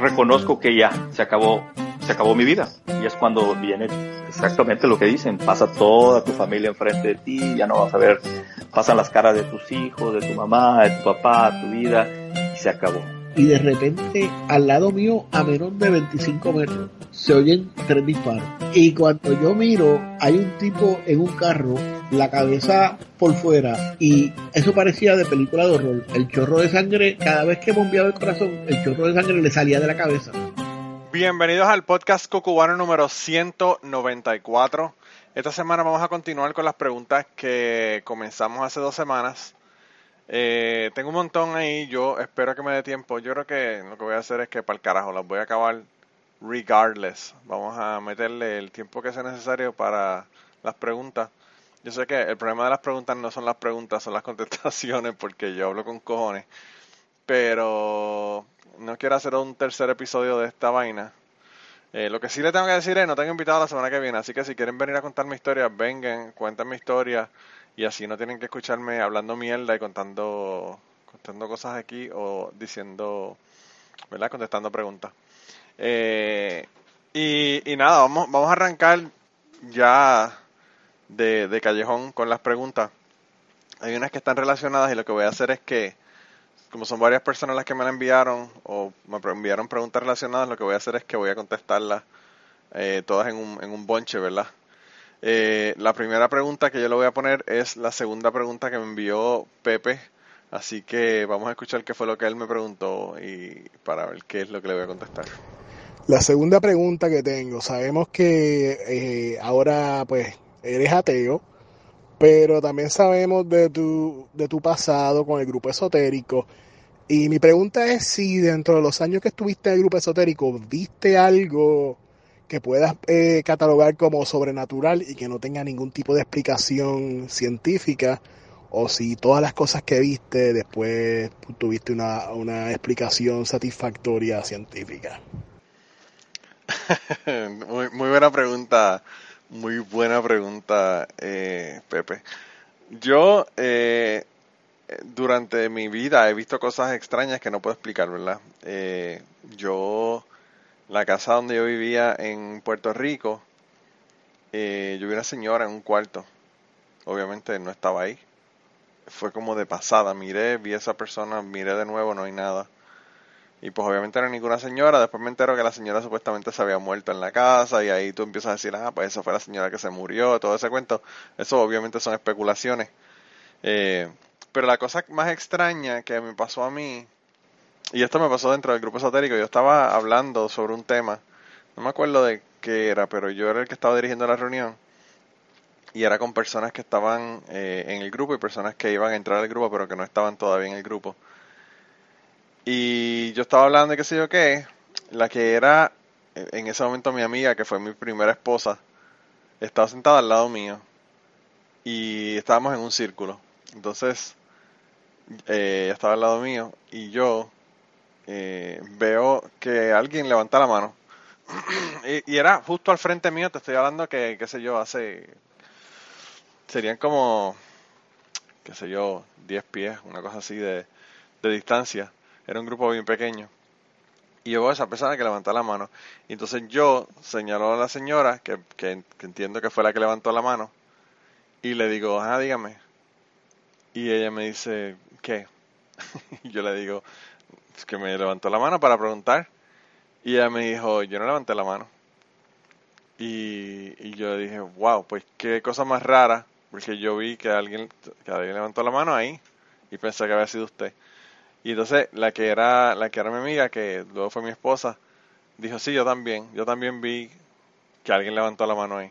Reconozco que ya se acabó, se acabó mi vida. Y es cuando viene exactamente lo que dicen. Pasa toda tu familia enfrente de ti, ya no vas a ver, pasan las caras de tus hijos, de tu mamá, de tu papá, tu vida, y se acabó y de repente al lado mío a menos de 25 metros se oyen tres disparos. Y cuando yo miro hay un tipo en un carro la cabeza por fuera y eso parecía de película de horror. El chorro de sangre cada vez que bombeaba el corazón el chorro de sangre le salía de la cabeza. Bienvenidos al podcast Cocubano número 194 esta semana vamos a continuar con las preguntas que comenzamos hace dos semanas eh, tengo un montón ahí, yo espero que me dé tiempo. Yo creo que lo que voy a hacer es que para el carajo las voy a acabar regardless. Vamos a meterle el tiempo que sea necesario para las preguntas. Yo sé que el problema de las preguntas no son las preguntas, son las contestaciones, porque yo hablo con cojones. Pero no quiero hacer un tercer episodio de esta vaina. Eh, lo que sí le tengo que decir es, no tengo invitado la semana que viene, así que si quieren venir a contar mi historia, vengan, cuenten mi historia y así no tienen que escucharme hablando mierda y contando, contando cosas aquí o diciendo, ¿verdad? Contestando preguntas. Eh, y, y, nada, vamos, vamos a arrancar ya de, de callejón con las preguntas. Hay unas que están relacionadas y lo que voy a hacer es que, como son varias personas las que me la enviaron o me enviaron preguntas relacionadas, lo que voy a hacer es que voy a contestarlas eh, todas en un, en un bonche, ¿verdad? Eh, la primera pregunta que yo le voy a poner es la segunda pregunta que me envió Pepe. Así que vamos a escuchar qué fue lo que él me preguntó y para ver qué es lo que le voy a contestar. La segunda pregunta que tengo, sabemos que eh, ahora pues eres ateo, pero también sabemos de tu, de tu pasado con el grupo esotérico. Y mi pregunta es si dentro de los años que estuviste en el grupo esotérico, ¿viste algo que puedas eh, catalogar como sobrenatural y que no tenga ningún tipo de explicación científica, o si todas las cosas que viste después tuviste una, una explicación satisfactoria científica. muy, buena pregunta, muy buena pregunta, eh, Pepe. Yo eh, durante mi vida he visto cosas extrañas que no puedo explicar, ¿verdad? yo la casa donde yo vivía en Puerto Rico, eh, yo vi una señora en un cuarto. Obviamente no estaba ahí. Fue como de pasada. Miré, vi a esa persona, miré de nuevo, no hay nada. Y pues obviamente no era ninguna señora. Después me entero que la señora supuestamente se había muerto en la casa. Y ahí tú empiezas a decir, ah, pues esa fue la señora que se murió, todo ese cuento. Eso obviamente son especulaciones. Eh, pero la cosa más extraña que me pasó a mí y esto me pasó dentro del grupo esotérico. Yo estaba hablando sobre un tema. No me acuerdo de qué era, pero yo era el que estaba dirigiendo la reunión. Y era con personas que estaban eh, en el grupo y personas que iban a entrar al grupo, pero que no estaban todavía en el grupo. Y yo estaba hablando de qué sé yo qué. La que era en ese momento mi amiga, que fue mi primera esposa, estaba sentada al lado mío. Y estábamos en un círculo. Entonces, eh, estaba al lado mío y yo eh, veo que alguien levanta la mano. y, era justo al frente mío, te estoy hablando que, qué sé yo, hace... Serían como, qué sé yo, 10 pies, una cosa así de, distancia. Era un grupo bien pequeño. Y yo veo a esa persona que levanta la mano. Y entonces yo señalo a la señora, que, que, entiendo que fue la que levantó la mano, y le digo, ah, dígame. Y ella me dice, ¿qué? y yo le digo, que me levantó la mano para preguntar. Y ella me dijo, yo no levanté la mano. Y, y yo dije, wow, pues qué cosa más rara, porque yo vi que alguien, que alguien levantó la mano ahí y pensé que había sido usted. Y entonces la que era, la que era mi amiga, que luego fue mi esposa, dijo, sí, yo también, yo también vi que alguien levantó la mano ahí.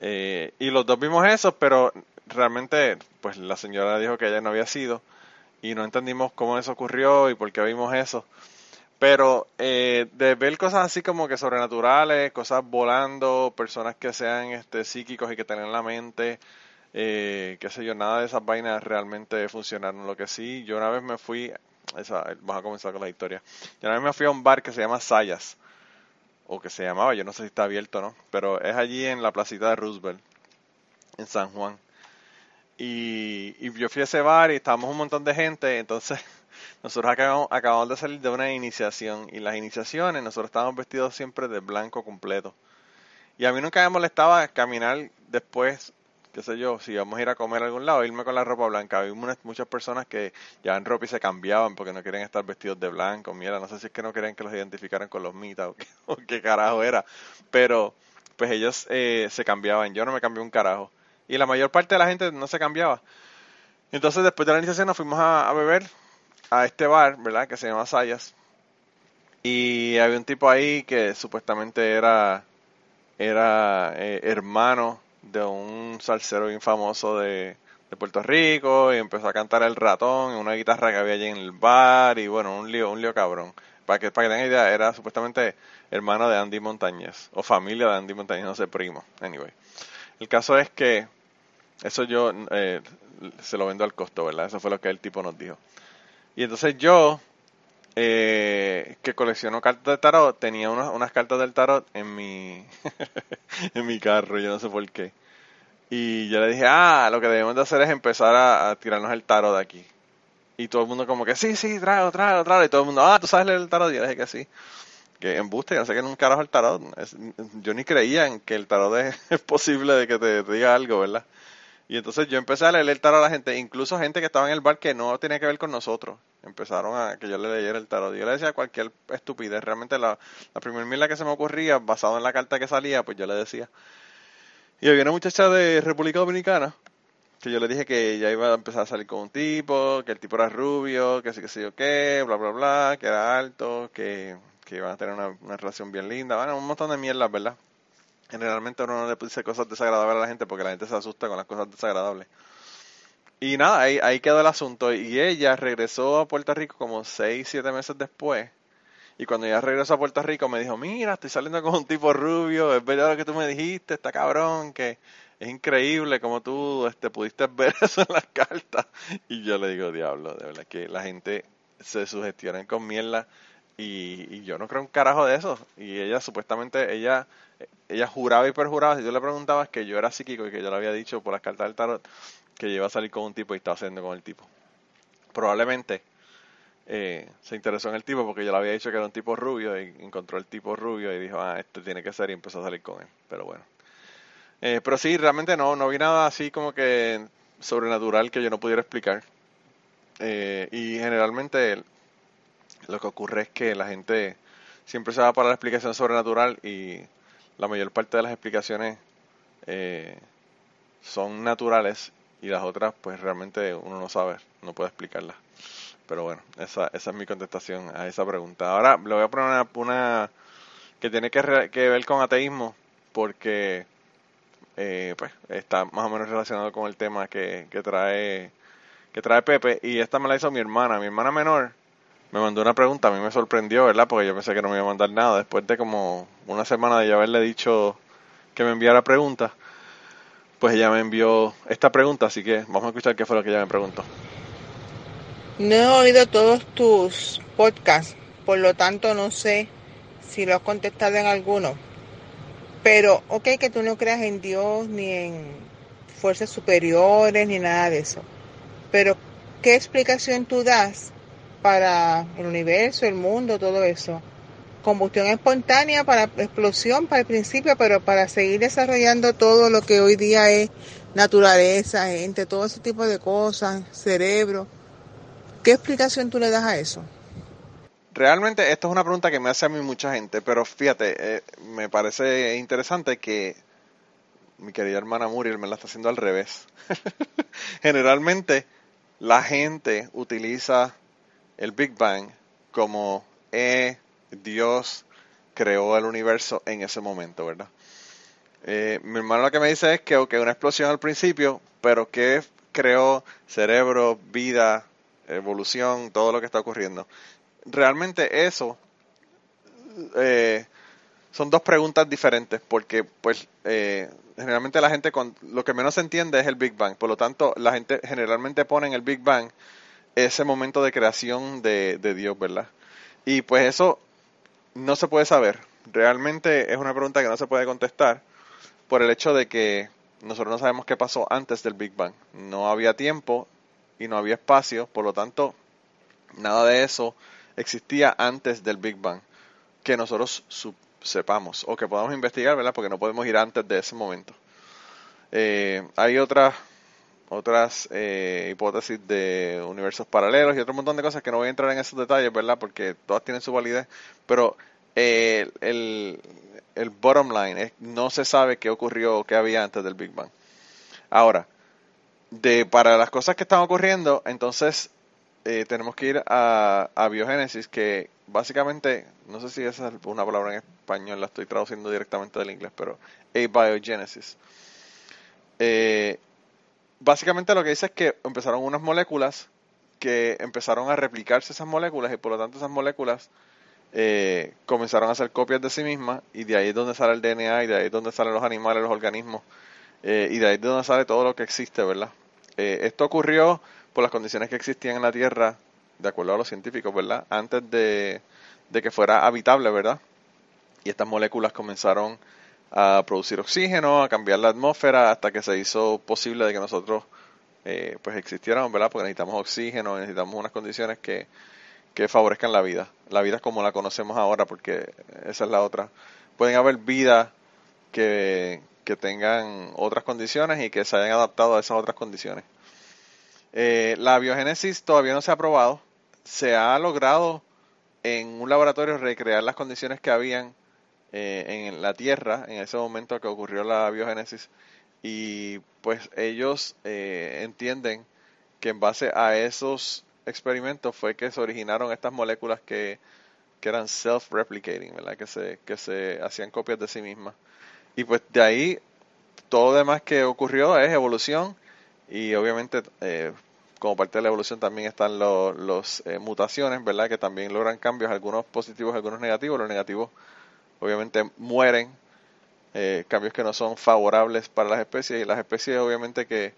Eh, y los dos vimos eso, pero realmente, pues la señora dijo que ella no había sido y no entendimos cómo eso ocurrió y por qué vimos eso. Pero eh, de ver cosas así como que sobrenaturales, cosas volando, personas que sean este, psíquicos y que tengan la mente, eh, qué sé yo, nada de esas vainas realmente funcionaron. Lo que sí, yo una vez me fui, esa, vamos a comenzar con la historia. Yo una vez me fui a un bar que se llama Sayas, o que se llamaba, yo no sé si está abierto o no, pero es allí en la placita de Roosevelt, en San Juan. Y, yo fui a ese bar y estábamos un montón de gente, entonces nosotros acabamos, acabamos de salir de una iniciación y las iniciaciones nosotros estábamos vestidos siempre de blanco completo. Y a mí nunca me molestaba caminar después, qué sé yo, si íbamos a ir a comer a algún lado, irme con la ropa blanca. Había muchas personas que llevaban ropa y se cambiaban porque no querían estar vestidos de blanco. Mira, no sé si es que no querían que los identificaran con los mitas o qué, carajo era. Pero pues ellos eh, se cambiaban. Yo no me cambié un carajo. Y la mayor parte de la gente no se cambiaba. Entonces después de la iniciación nos fuimos a, beber a este bar, ¿verdad? Que se llama Sayas. Y había un tipo ahí que supuestamente era, era eh, hermano de un salsero bien famoso de, Puerto Rico y empezó a cantar el ratón en una guitarra que había allí en el bar y bueno, un lío, un lío cabrón. Para que, para que tengan idea, era supuestamente hermano de Andy Montañez o familia de Andy Montañez, no sé, primo. Anyway, el caso es que eso yo eh, se lo vendo al costo, ¿verdad? Eso fue lo que el tipo nos dijo. Y entonces yo, eh, que colecciono cartas de tarot, tenía unas, unas cartas del tarot en mi, en mi carro, yo no sé por qué. Y yo le dije, ah, lo que debemos de hacer es empezar a, tirarnos el tarot de aquí. Y todo el mundo como que, sí, sí, trago, trago, trago. Y todo el mundo, ah, ¿tú sabes leer el tarot? Y yo le dije que sí. Que embuste, yo no sé que un carajo el tarot. yo ni creía en que el tarot es, posible de que te diga algo, ¿verdad? Y entonces yo empecé a leer el tarot a la gente, incluso gente que estaba en el bar que no tenía que ver con nosotros. Empezaron a que yo le leyera el tarot. Yo le decía cualquier estupidez. Realmente la, la primera mila que se me ocurría, basado en la carta que salía, pues yo le decía. Y había una muchacha de República Dominicana que yo le dije que ya iba a empezar a salir con un tipo, que el tipo era rubio, que sí que sé yo qué, bla, bla, bla, que era alto, que, que iban a tener una, una relación bien linda. Bueno, un montón de mierdas, ¿verdad? Generalmente uno no le dice cosas desagradables a la gente porque la gente se asusta con las cosas desagradables. Y nada, ahí, ahí quedó el asunto. Y ella regresó a Puerto Rico como 6, 7 meses después. Y cuando ella regresó a Puerto Rico me dijo, mira, estoy saliendo con un tipo rubio, es verdad lo que tú me dijiste, está cabrón, que es increíble como tú este, pudiste ver eso en las cartas. Y yo le digo, diablo, de verdad que la gente se sugestiona con mierda y, y, yo no creo un carajo de eso. Y ella supuestamente, ella ella juraba y perjuraba, si yo le preguntaba que yo era psíquico y que yo le había dicho por las cartas del tarot que iba a salir con un tipo y estaba haciendo con el tipo. Probablemente eh, se interesó en el tipo porque yo le había dicho que era un tipo rubio y encontró el tipo rubio y dijo, ah, este tiene que ser y empezó a salir con él. Pero bueno. Eh, pero sí, realmente no, no vi nada así como que sobrenatural que yo no pudiera explicar. Eh, y generalmente lo que ocurre es que la gente siempre se va para la explicación sobrenatural y la mayor parte de las explicaciones eh, son naturales y las otras pues realmente uno no sabe, no puede explicarlas. Pero bueno, esa, esa es mi contestación a esa pregunta. Ahora le voy a poner una, que tiene que, ver con ateísmo porque eh, pues está más o menos relacionado con el tema que, que trae que trae Pepe y esta me la hizo mi hermana, mi hermana menor me mandó una pregunta, a mí me sorprendió, ¿verdad? Porque yo pensé que no me iba a mandar nada. Después de como una semana de ya haberle dicho que me enviara preguntas, pues ella me envió esta pregunta, así que vamos a escuchar qué fue lo que ella me preguntó. No he oído todos tus podcasts, por lo tanto no sé si lo has contestado en alguno. Pero, ok, que tú no creas en Dios ni en fuerzas superiores ni nada de eso. Pero, ¿qué explicación tú das para el universo, el mundo, todo eso. Combustión espontánea para explosión para el principio, pero para seguir desarrollando todo lo que hoy día es naturaleza, gente, todo ese tipo de cosas, cerebro. ¿Qué explicación tú le das a eso? Realmente esto es una pregunta que me hace a mí mucha gente, pero fíjate, eh, me parece interesante que mi querida hermana Muriel me la está haciendo al revés. Generalmente la gente utiliza el Big Bang como eh, Dios creó el universo en ese momento, ¿verdad? Eh, mi hermano lo que me dice es que okay, una explosión al principio, pero que creó cerebro, vida, evolución, todo lo que está ocurriendo. Realmente eso eh, son dos preguntas diferentes, porque pues eh, generalmente la gente con lo que menos se entiende es el Big Bang, por lo tanto la gente generalmente pone en el Big Bang ese momento de creación de, Dios, ¿verdad? Y pues eso no se puede saber. Realmente es una pregunta que no se puede contestar por el hecho de que nosotros no sabemos qué pasó antes del Big Bang. No había tiempo y no había espacio, por lo tanto, Nada de eso existía antes del Big Bang que nosotros sepamos o que podamos investigar, ¿verdad? Porque no podemos ir antes de ese momento. Eh, hay otras otras eh, hipótesis de universos paralelos y otro montón de cosas que no voy a entrar en esos detalles, ¿verdad? Porque todas tienen su validez, pero eh, el, el bottom line es no se sabe qué ocurrió o qué había antes del Big Bang. Ahora, de para las cosas que están ocurriendo, entonces eh, tenemos que ir a, a biogénesis, que básicamente, no sé si esa es una palabra en español, la estoy traduciendo directamente del inglés, pero abiogenesis. Eh, básicamente lo que dice es que empezaron unas moléculas que empezaron a replicarse esas moléculas y por lo tanto esas moléculas eh, comenzaron a hacer copias de sí mismas y de ahí es donde sale el DNA y de ahí es donde salen los animales, los organismos eh, y de ahí es donde sale todo lo que existe, ¿verdad? Eh, esto ocurrió por las condiciones que existían en la Tierra, de acuerdo a los científicos, ¿verdad? Antes de, de que fuera habitable, ¿verdad? Y estas moléculas comenzaron a producir oxígeno, a cambiar la atmósfera, hasta que se hizo posible de que nosotros eh, pues existiéramos, ¿verdad? Porque necesitamos oxígeno, necesitamos unas condiciones que, que favorezcan la vida. La vida como la conocemos ahora, porque esa es la otra. Pueden haber vidas que, que tengan otras condiciones y que se hayan adaptado a esas otras condiciones. Eh, la biogénesis todavía no se ha probado. Se ha logrado en un laboratorio recrear las condiciones que habían eh, en la Tierra en ese momento que ocurrió la biogénesis y pues ellos eh, entienden que en base a esos experimentos fue que se originaron estas moléculas que, que eran self-replicating, ¿verdad? Que se, que se hacían copias de sí mismas. Y pues de ahí todo lo demás que ocurrió es evolución y obviamente eh, como parte de la evolución también están los, los mutaciones, ¿verdad? Que también logran cambios, algunos positivos, algunos negativos. Los negativos obviamente mueren, eh, cambios que no son favorables para las especies y las especies obviamente que,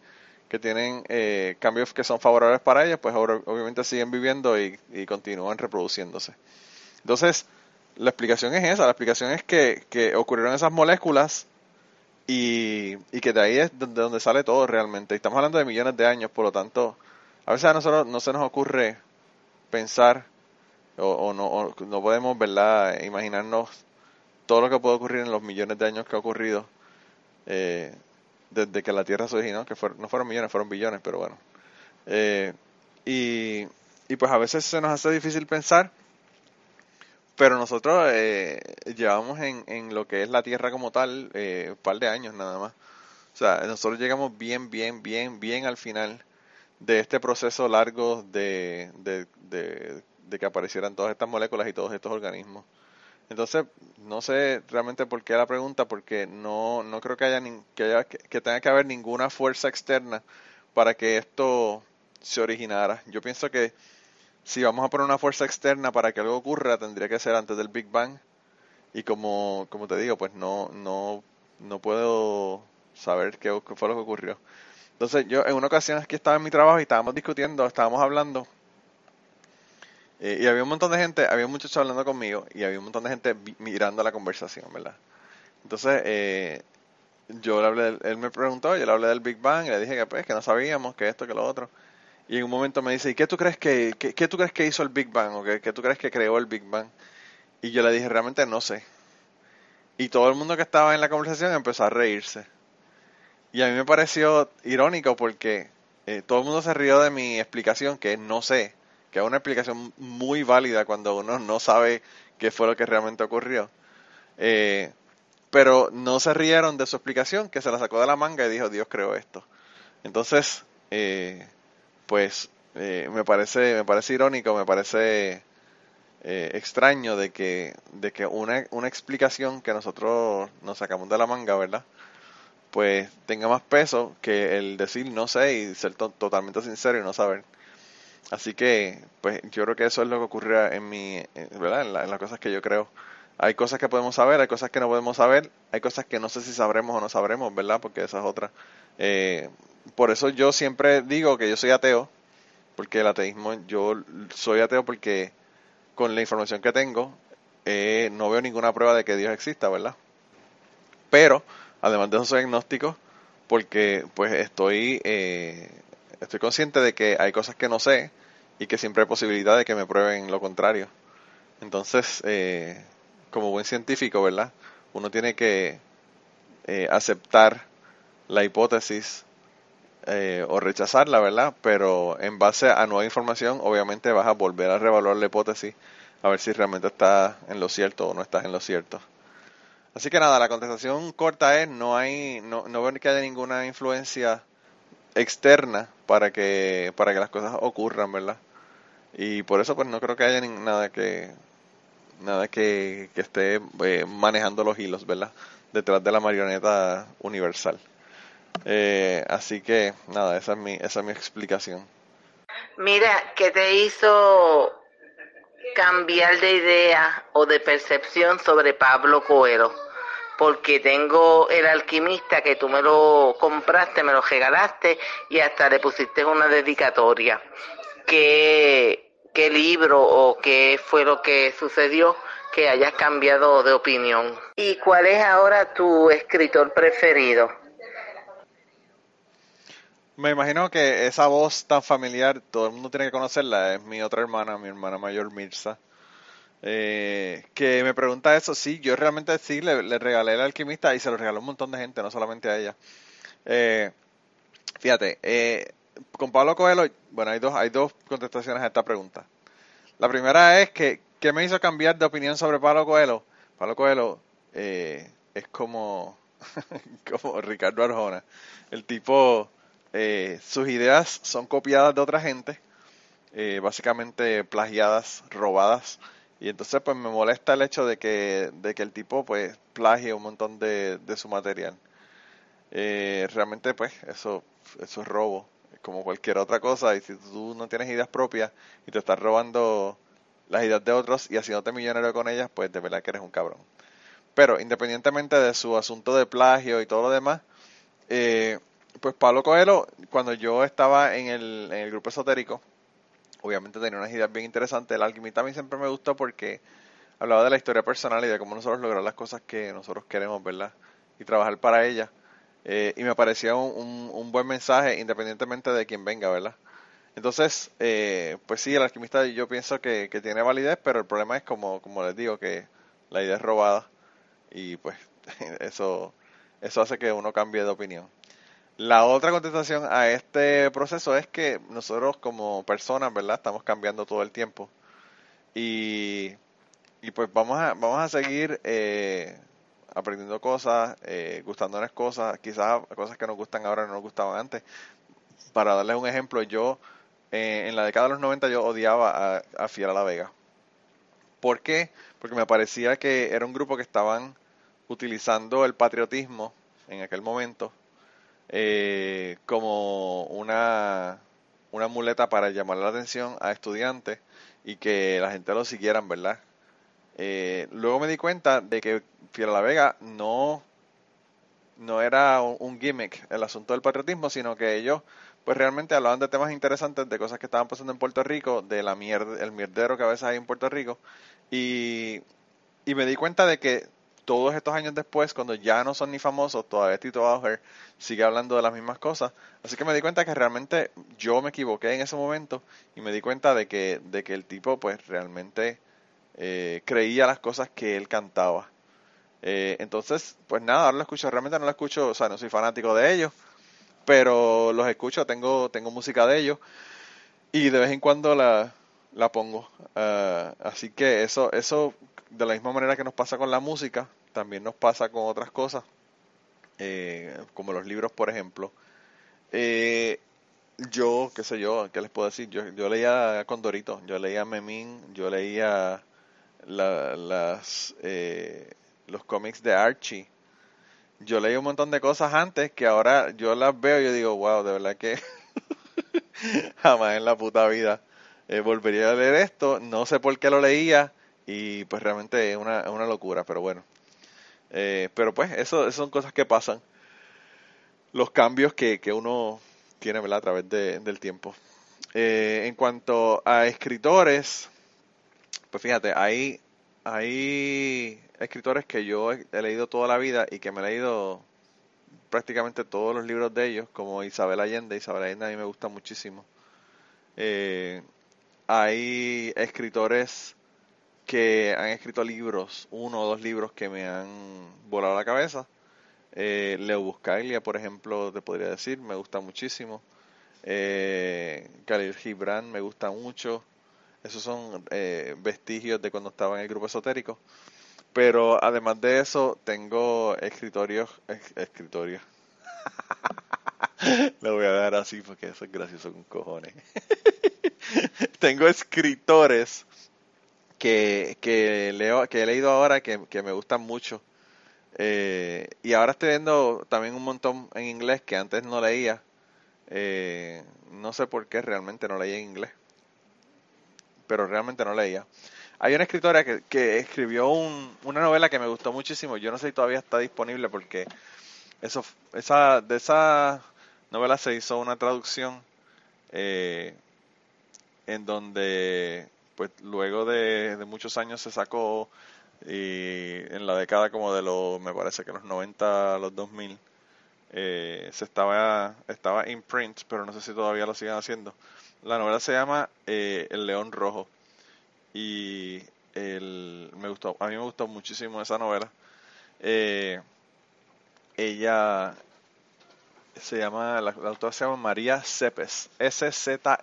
que tienen eh, cambios que son favorables para ellas, pues obviamente siguen viviendo y, continúan reproduciéndose. Entonces, la explicación es esa, la explicación es que, que ocurrieron esas moléculas y, y, que de ahí es donde, donde sale todo realmente. Estamos hablando de millones de años, por lo tanto, a veces a nosotros no se nos ocurre pensar o, no, no podemos ¿verdad? imaginarnos todo lo que puede ocurrir en los millones de años que ha ocurrido eh, desde que la Tierra se originó, que no fueron millones, fueron billones, pero bueno. Eh, y, pues a veces se nos hace difícil pensar, pero nosotros eh, llevamos en, lo que es la Tierra como tal un par de años nada más. O sea, nosotros llegamos bien, bien, bien, bien al final de este proceso largo de, de, de que aparecieran todas estas moléculas y todos estos organismos. Entonces, no sé realmente por qué la pregunta, porque no, no creo que haya, que, haya que, tenga que haber ninguna fuerza externa para que esto se originara. Yo pienso que si vamos a poner una fuerza externa para que algo ocurra, tendría que ser antes del Big Bang. Y como, como te digo, pues no, no, no puedo saber qué, qué fue lo que ocurrió. Entonces, yo en una ocasión aquí estaba en mi trabajo y estábamos discutiendo, estábamos hablando eh, y había un montón de gente, había muchachos hablando conmigo y había un montón de gente mirando la conversación, ¿verdad? Entonces, eh, yo le hablé, él me preguntó, yo le hablé del Big Bang y le dije que pues que no sabíamos, que esto, que lo otro. Y en un momento me dice, ¿y qué tú crees que, qué, tú crees que hizo el Big Bang? ¿O qué, qué tú crees que creó el Big Bang? Y yo le dije, realmente no sé. Y todo el mundo que estaba en la conversación empezó a reírse. Y a mí me pareció irónico porque eh, todo el mundo se rió de mi explicación, que no sé que es una explicación muy válida cuando uno no sabe qué fue lo que realmente ocurrió. Eh, pero no se rieron de su explicación, que se la sacó de la manga y dijo, Dios creó esto. Entonces, eh, pues eh, me parece me parece irónico, me parece extraño de que de que una, una explicación que nosotros nos sacamos de la manga, ¿verdad? Pues tenga más peso que el decir no sé y ser totalmente sincero y no saber. Así que, pues yo creo que eso es lo que ocurre en mi, ¿verdad? En, las cosas que yo creo. Hay cosas que podemos saber, hay cosas que no podemos saber, hay cosas que no sé si sabremos o no sabremos, ¿verdad? Porque esa es otra. Eh, por eso yo siempre digo que yo soy ateo, porque el ateísmo, yo soy ateo porque con la información que tengo, eh, no veo ninguna prueba de que Dios exista, ¿verdad? Pero, además de eso, soy agnóstico porque pues estoy eh, estoy consciente de que hay cosas que no sé y que siempre hay posibilidad de que me prueben lo contrario. Entonces, eh, como buen científico, ¿verdad? Uno tiene que eh, aceptar la hipótesis eh, o rechazarla, ¿verdad? Pero en base a nueva información, obviamente vas a volver a revaluar la hipótesis a ver si realmente está en lo cierto o no estás en lo cierto. Así que nada, la contestación corta es no hay, no, no veo que haya ninguna influencia externa para que, para que las cosas ocurran, ¿verdad? Y por eso pues no creo que haya nada que nada que, que esté eh, manejando los hilos, ¿verdad? Detrás de la marioneta universal. Eh, así que nada, esa es mi, esa es mi explicación. Mira, ¿qué te hizo cambiar de idea o de percepción sobre Pablo Coelho? Porque tengo el alquimista que tú me lo compraste, me lo regalaste y hasta le pusiste una dedicatoria. ¿Qué, qué libro o qué fue lo que sucedió que hayas cambiado de opinión? ¿Y cuál es ahora tu escritor preferido? Me imagino que esa voz tan familiar, todo el mundo tiene que conocerla, es mi otra hermana, mi hermana mayor Mirza. Eh, que me pregunta eso, sí, yo realmente sí le, regalé el alquimista y se lo regaló un montón de gente, no solamente a ella. Eh, fíjate, eh, con Pablo Coelho, bueno, hay dos, hay dos contestaciones a esta pregunta. La primera es que, ¿qué me hizo cambiar de opinión sobre Pablo Coelho? Pablo Coelho es como, como Ricardo Arjona. El tipo eh, sus ideas son copiadas de otra gente, eh, básicamente plagiadas, robadas. Y entonces pues me molesta el hecho de que, de que el tipo pues plagie un montón de, de su material. Eh, realmente pues eso, eso es robo, como cualquier otra cosa. Y si tú no tienes ideas propias y te estás robando las ideas de otros y haciéndote millonario con ellas, pues de verdad que eres un cabrón. Pero independientemente de su asunto de plagio y todo lo demás, eh, pues Pablo Coelho, cuando yo estaba en el, en el grupo esotérico, obviamente tenía unas ideas bien interesantes. El alquimista a mí siempre me gustó porque hablaba de la historia personal y de cómo nosotros lograr las cosas que nosotros queremos, ¿verdad? Y trabajar para ellas. Eh, y me parecía un, un, buen mensaje independientemente de quién venga, ¿verdad? Entonces, eh, pues sí, el alquimista yo pienso que, que, tiene validez, pero el problema es como, como les digo, que la idea es robada y pues eso, eso hace que uno cambie de opinión. La otra contestación a este proceso es que nosotros como personas, ¿verdad? Estamos cambiando todo el tiempo. Y, y pues vamos a, vamos a seguir eh, aprendiendo cosas, eh, gustándonos cosas, quizás cosas que nos gustan ahora no nos gustaban antes. Para darles un ejemplo, yo eh, en la década de los 90 yo odiaba a, a Fiera La Vega. ¿Por qué? Porque me parecía que era un grupo que estaban utilizando el patriotismo en aquel momento eh, como una, una muleta para llamar la atención a estudiantes y que la gente lo siguieran, ¿verdad? Eh, luego me di cuenta de que Fiera La Vega no, no era un, gimmick el asunto del patriotismo, sino que ellos pues realmente hablaban de temas interesantes, de cosas que estaban pasando en Puerto Rico, de la mierda, el mierdero que a veces hay en Puerto Rico, y, y me di cuenta de que todos estos años después, cuando ya no son ni famosos, todavía Tito Bauer sigue hablando de las mismas cosas. Así que me di cuenta que realmente yo me equivoqué en ese momento y me di cuenta de que, de que el tipo pues realmente eh, creía las cosas que él cantaba. Eh, entonces, pues nada, ahora lo escucho, realmente no lo escucho, o sea, no soy fanático de ellos, pero los escucho, tengo, tengo música de ellos y de vez en cuando la, la pongo. Ah, así que eso, eso de la misma manera que nos pasa con la música, también nos pasa con otras cosas, eh, como los libros, por ejemplo. Eh, yo, qué sé yo, ¿qué les puedo decir? Yo, yo leía Condorito, yo leía Memín, yo leía las, eh, los cómics de Archie. Yo leí un montón de cosas antes que ahora yo las veo y yo digo, wow, de verdad que jamás en la puta vida volvería a leer esto. No sé por qué lo leía y pues realmente es una, una locura, pero bueno. Eh, pero pues eso, son cosas que pasan. Los cambios que, que uno tiene ¿verdad? a través del tiempo. Eh, en cuanto a escritores, pues fíjate, hay, hay escritores que yo he, leído toda la vida y que me he leído prácticamente todos los libros de ellos, como Isabel Allende. Isabel Allende a mí me gusta muchísimo. Eh, hay escritores que han escrito libros, uno o dos libros que me han volado la cabeza. Eh, Leo Buscaglia, por ejemplo, te podría decir, me gusta muchísimo. Eh, Khalil Gibran me gusta mucho. Esos son eh, vestigios de cuando estaba en el grupo esotérico. Pero además de eso, tengo escritorios, escritorios. Lo voy a dar así porque eso es gracioso con cojones. tengo escritores que, que, leo, que he leído ahora que, me gustan mucho. Eh, y ahora estoy viendo también un montón en inglés que antes no leía. Eh, no sé por qué realmente no leía en inglés. Pero realmente no leía. Hay una escritora que, que escribió un, una novela que me gustó muchísimo. Yo no sé si todavía está disponible porque eso, esa, de esa novela se hizo una traducción eh, en donde pues luego de, muchos años se sacó y en la década como de los, me parece que los 90 a los 2000, eh, se estaba, estaba in print, pero no sé si todavía lo siguen haciendo. La novela se llama eh, El León Rojo y el, me gustó, a mí me gustó muchísimo esa novela. Eh, ella se llama, la, autora se llama María Cepes, S-Z-E-P-E-S.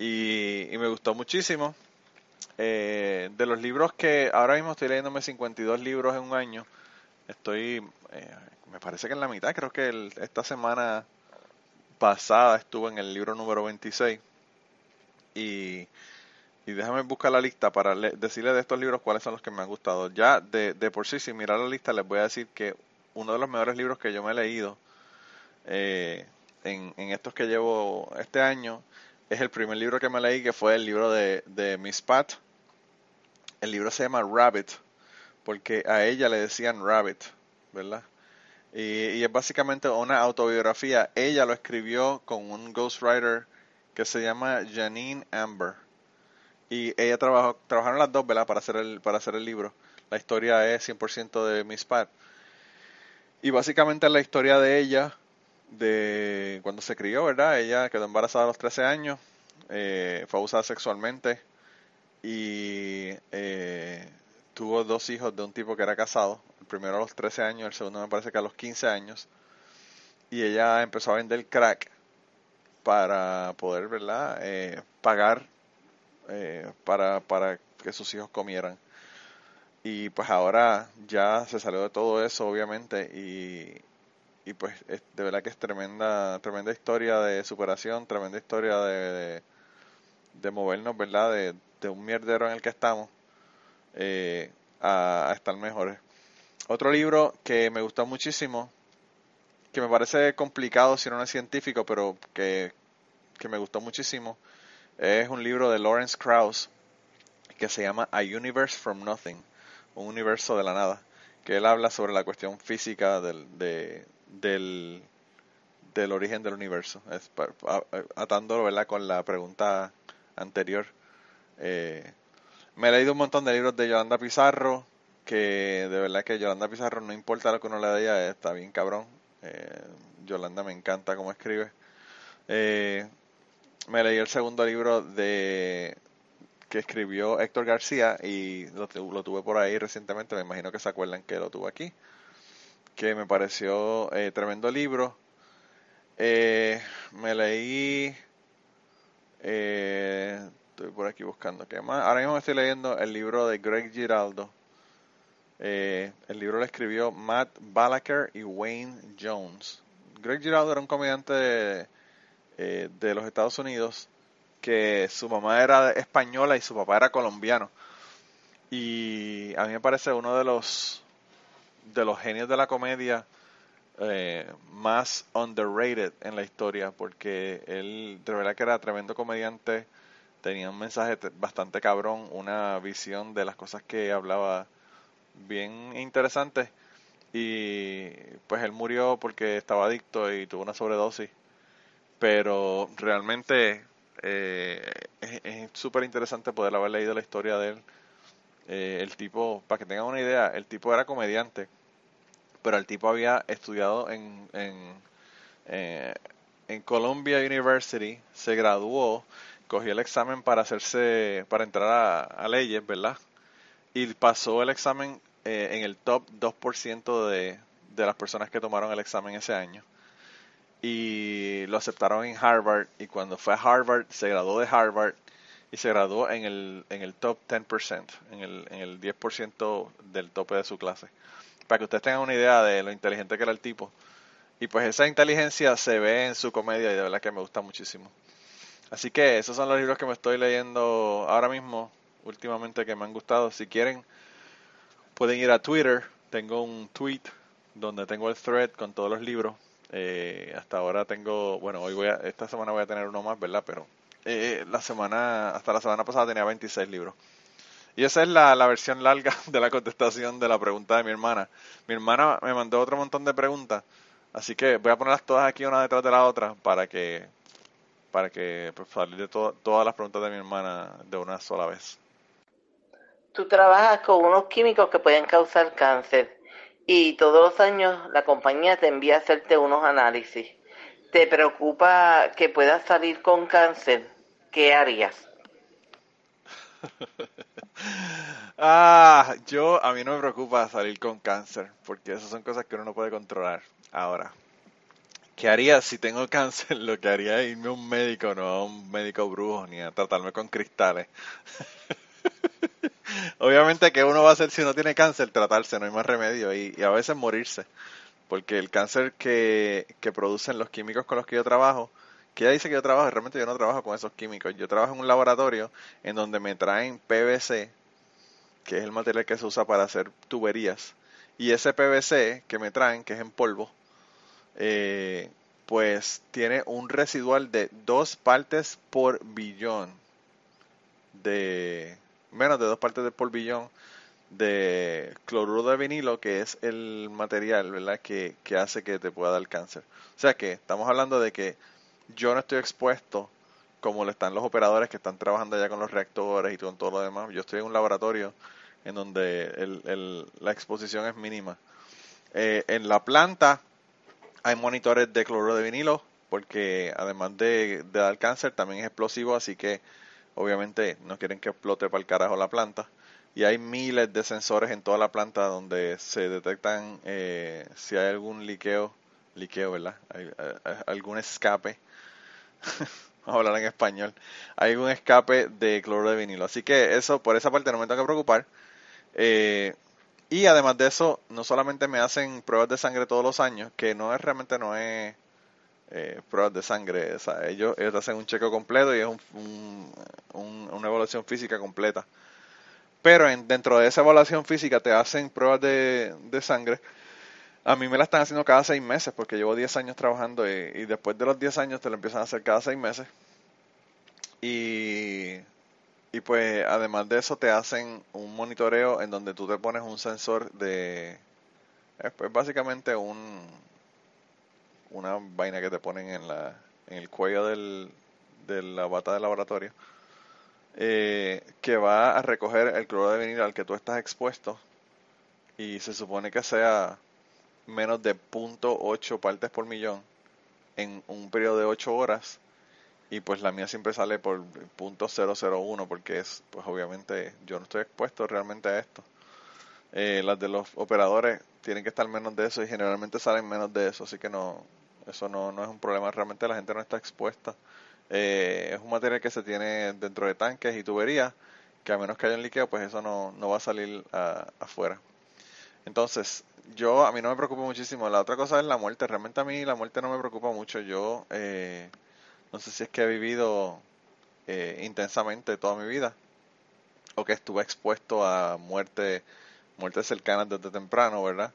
Y, me gustó muchísimo. Eh, de los libros que ahora mismo estoy leyéndome 52 libros en un año, estoy, eh, me parece que en la mitad, creo que esta semana pasada estuve en el libro número 26. Y, y déjame buscar la lista para decirles de estos libros cuáles son los que me han gustado. Ya de, de por sí, sin mirar la lista, les voy a decir que uno de los mejores libros que yo me he leído eh, en, estos que llevo este año es el primer libro que me leí, que fue el libro de, de Miss Pat. El libro se llama Rabbit, porque a ella le decían Rabbit, ¿verdad? Y, es básicamente una autobiografía. Ella lo escribió con un ghostwriter que se llama Janine Amber. Y ella trabajó, trabajaron las dos, ¿verdad? Para hacer el, para hacer el libro. La historia es 100% de Miss Pat. Y básicamente la historia de ella, de cuando se crió, ¿verdad? Ella quedó embarazada a los 13 años, eh, fue abusada sexualmente y eh, tuvo dos hijos de un tipo que era casado. El primero a los 13 años, el segundo me parece que a los 15 años. Y ella empezó a vender crack para poder, ¿verdad? Eh, pagar para, para que sus hijos comieran. Y pues ahora ya se salió de todo eso, obviamente, y, y pues de verdad que es tremenda, tremenda historia de superación, tremenda historia de, de, movernos, ¿verdad? De, de, un mierdero en el que estamos eh, a, estar mejores. Otro libro que me gustó muchísimo, que me parece complicado si no es científico, pero que, que me gustó muchísimo, es un libro de Lawrence Krauss que se llama A Universe from Nothing un universo de la nada, que él habla sobre la cuestión física del, del, del origen del universo, es, atándolo ¿verdad? con la pregunta anterior. Eh, me he leído un montón de libros de Yolanda Pizarro, que de verdad que Yolanda Pizarro no importa lo que uno le diga, está bien cabrón. Eh, Yolanda me encanta cómo escribe. Eh, me leí el segundo libro de que escribió Héctor García y lo, tuve por ahí recientemente, me imagino que se acuerdan que lo tuve aquí, que me pareció eh, tremendo libro. Eh, me leí, eh, estoy por aquí buscando qué más. Ahora mismo estoy leyendo el libro de Greg Giraldo. el libro lo escribió Matt Balaker y Wayne Jones. Greg Giraldo era un comediante de los Estados Unidos que su mamá era española y su papá era colombiano. Y a mí me parece uno de los de los genios de la comedia eh, más underrated en la historia, porque él de verdad que era tremendo comediante, tenía un mensaje bastante cabrón, una visión de las cosas que hablaba bien interesante. Y pues él murió porque estaba adicto y tuvo una sobredosis. Pero realmente eh, es súper interesante poder haber leído la historia de él. Eh, el tipo, para que tengan una idea, el tipo era comediante, pero el tipo había estudiado en, en, eh, en Columbia University, se graduó, cogió el examen para hacerse, para entrar a, leyes, ¿verdad? Y pasó el examen eh, en el top 2% de, de las personas que tomaron el examen ese año. Y lo aceptaron en Harvard y cuando fue a Harvard se graduó de Harvard y se graduó en el, en el top 10%, en el, en el 10% del tope de su clase. Para que ustedes tengan una idea de lo inteligente que era el tipo. Y pues esa inteligencia se ve en su comedia y de verdad que me gusta muchísimo. Así que esos son los libros que me estoy leyendo ahora mismo, últimamente que me han gustado. Si quieren, pueden ir a Twitter. Tengo un tweet donde tengo el thread con todos los libros. Eh, hasta ahora tengo, bueno, hoy voy a, esta semana voy a tener uno más, ¿verdad? Pero eh, la semana, hasta la semana pasada tenía 26 libros. Y esa es la, la, versión larga de la contestación de la pregunta de mi hermana. Mi hermana me mandó otro montón de preguntas, así que voy a ponerlas todas aquí una detrás de la otra para que para que pues, salir de todas las preguntas de mi hermana de una sola vez. Tú trabajas con unos químicos que pueden causar cáncer y todos los años la compañía te envía a hacerte unos análisis. ¿Te preocupa que puedas salir con cáncer? ¿Qué harías? ah, yo a mí no me preocupa salir con cáncer, porque esas son cosas que uno no puede controlar. Ahora, ¿qué haría si tengo cáncer? Lo que haría es irme a un médico, no a un médico brujo, ni a tratarme con cristales. Obviamente que uno va a hacer si no tiene cáncer, tratarse, no hay más remedio y, a veces morirse. Porque el cáncer que, que, producen los químicos con los que yo trabajo, que ella dice que yo trabajo, realmente yo no trabajo con esos químicos. Yo trabajo en un laboratorio en donde me traen PVC, que es el material que se usa para hacer tuberías. Y ese PVC que me traen, que es en polvo, eh, pues tiene un residual de dos partes por billón de, menos de dos partes de polvillón de cloruro de vinilo, que es el material ¿verdad? Que, que hace que te pueda dar cáncer. O sea que estamos hablando de que yo no estoy expuesto como lo están los operadores que están trabajando allá con los reactores y con todo lo demás. Yo estoy en un laboratorio en donde el, la exposición es mínima. Eh, en la planta hay monitores de cloruro de vinilo porque además de, de dar cáncer también es explosivo, así que obviamente no quieren que explote para el carajo la planta. Y hay miles de sensores en toda la planta donde se detectan eh, si hay algún liqueo, liqueo, ¿verdad? Hay, eh, algún escape. Vamos a hablar en español. Hay algún escape de cloro de vinilo. Así que eso, por esa parte no me tengo que preocupar. Eh, y además de eso, no solamente me hacen pruebas de sangre todos los años, que no es realmente no es eh, pruebas de sangre. ellos, ellos hacen un chequeo completo y es un, una evaluación física completa. Pero en, dentro de esa evaluación física te hacen pruebas de, sangre. A mí me la están haciendo cada seis meses porque llevo 10 años trabajando y, después de los 10 años te lo empiezan a hacer cada seis meses. Y, pues además de eso te hacen un monitoreo en donde tú te pones un sensor de... Es pues básicamente un, una vaina que te ponen en, la, en el cuello de la bata de laboratorio eh, que va a recoger el cloro de vinilo al que tú estás expuesto y se supone que sea menos de 0.8 partes por millón en un periodo de 8 horas y pues la mía siempre sale por .001 porque es pues obviamente yo no estoy expuesto realmente a esto eh, las de los operadores tienen que estar menos de eso y generalmente salen menos de eso así que no eso no, no es un problema, realmente la gente no está expuesta. Eh, es un material que se tiene dentro de tanques y tuberías, que a menos que haya un líquido, pues eso no, no va a salir afuera. Entonces, yo, a mí no me preocupa muchísimo. La otra cosa es la muerte. Realmente a mí la muerte no me preocupa mucho. Yo, eh, no sé si es que he vivido eh, intensamente toda mi vida o que estuve expuesto a muerte, muertes cercanas desde temprano, ¿verdad?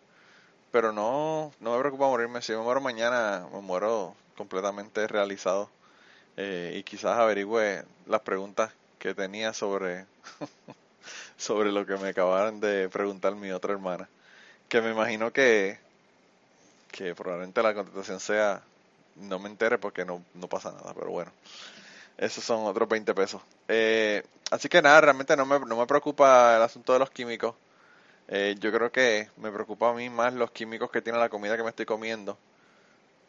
pero no, no me preocupa morirme. Si me muero mañana, me muero completamente realizado. Eh, y quizás averigüe las preguntas que tenía sobre, sobre lo que me acabaron de preguntar mi otra hermana. Que me imagino que, que probablemente la contestación sea no me entere porque no, no pasa nada, pero bueno. Esos son otros 20 pesos. Eh, así que nada, realmente no me, no me preocupa el asunto de los químicos. Eh, yo creo que me preocupa a mí más los químicos que tiene la comida que me estoy comiendo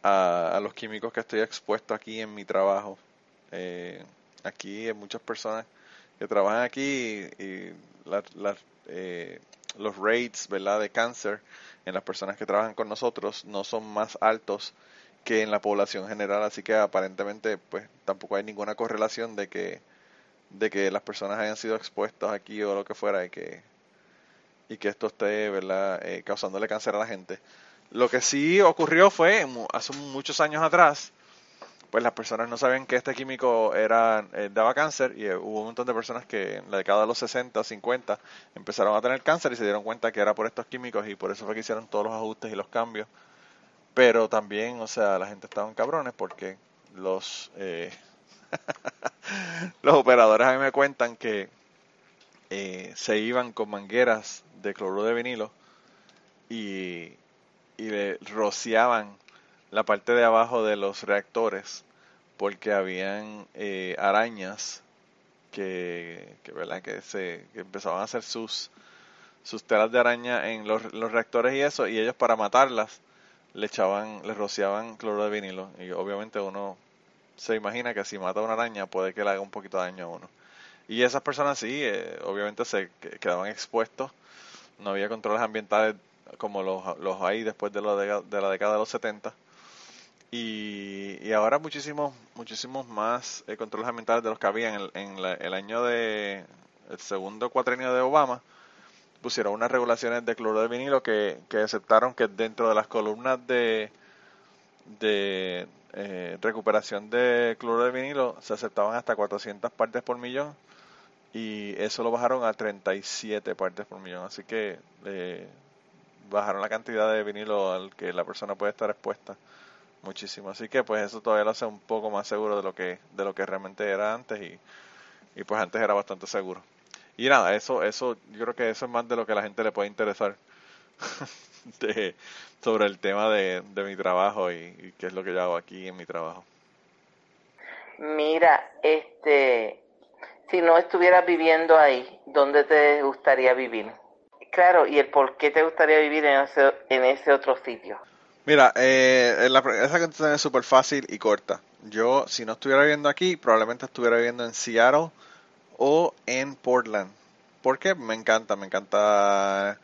a, a los químicos que estoy expuesto aquí en mi trabajo. Eh, aquí hay muchas personas que trabajan aquí y, y la- la- eh, los rates ¿verdad? de cáncer en las personas que trabajan con nosotros no son más altos que en la población general, así que aparentemente pues tampoco hay ninguna correlación de que de que las personas hayan sido expuestas aquí o lo que fuera y que y que esto esté verdad Eh, causándole cáncer a la gente. Lo que sí ocurrió fue hace muchos años atrás, pues las personas no sabían que este químico era eh, daba cáncer y eh, hubo un montón de personas que en la década de los 60, 50 empezaron a tener cáncer y se dieron cuenta que era por estos químicos y por eso fue que hicieron todos los ajustes y los cambios. Pero también, o sea, la gente estaba en cabrones porque los eh, los operadores a mí me cuentan que eh, se iban con mangueras de cloruro de vinilo y, y le rociaban la parte de abajo de los reactores porque habían eh, arañas que, que, ¿verdad? que se que empezaban a hacer sus sus telas de araña en los, los reactores y eso y ellos para matarlas le echaban le rociaban cloruro de vinilo. Y obviamente uno se imagina que si mata a una araña puede que le haga un poquito de daño a uno. Y esas personas sí eh, obviamente se que- quedaban expuestos. No había controles ambientales como los, los hay después de, lo de, la década de los 70 y, y ahora muchísimos muchísimos más eh, controles ambientales de los que había en el, en la- el año de el segundo cuatrenio de Obama pusieron unas regulaciones de cloruro de vinilo que, que aceptaron que dentro de las columnas de de eh, recuperación de cloruro de vinilo se aceptaban hasta 400 partes por millón y eso lo bajaron a 37 partes por millón. Así que eh, bajaron la cantidad de vinilo al que la persona puede estar expuesta muchísimo. Así que pues eso todavía lo hace un poco más seguro de lo que de lo que realmente era antes y, y pues antes era bastante seguro. Y nada eso eso yo creo que eso es más de lo que la gente le puede interesar de, sobre el tema de, de mi trabajo y, y qué es lo que yo hago aquí en mi trabajo. Mira, este, si no estuvieras viviendo ahí, ¿dónde te gustaría vivir? Claro, y el por qué te gustaría vivir en ese, en ese otro sitio. Mira, eh, la, esa canción es súper fácil y corta. Yo, si no estuviera viviendo aquí, probablemente estuviera viviendo en Seattle o en Portland. Porque me encanta, me encanta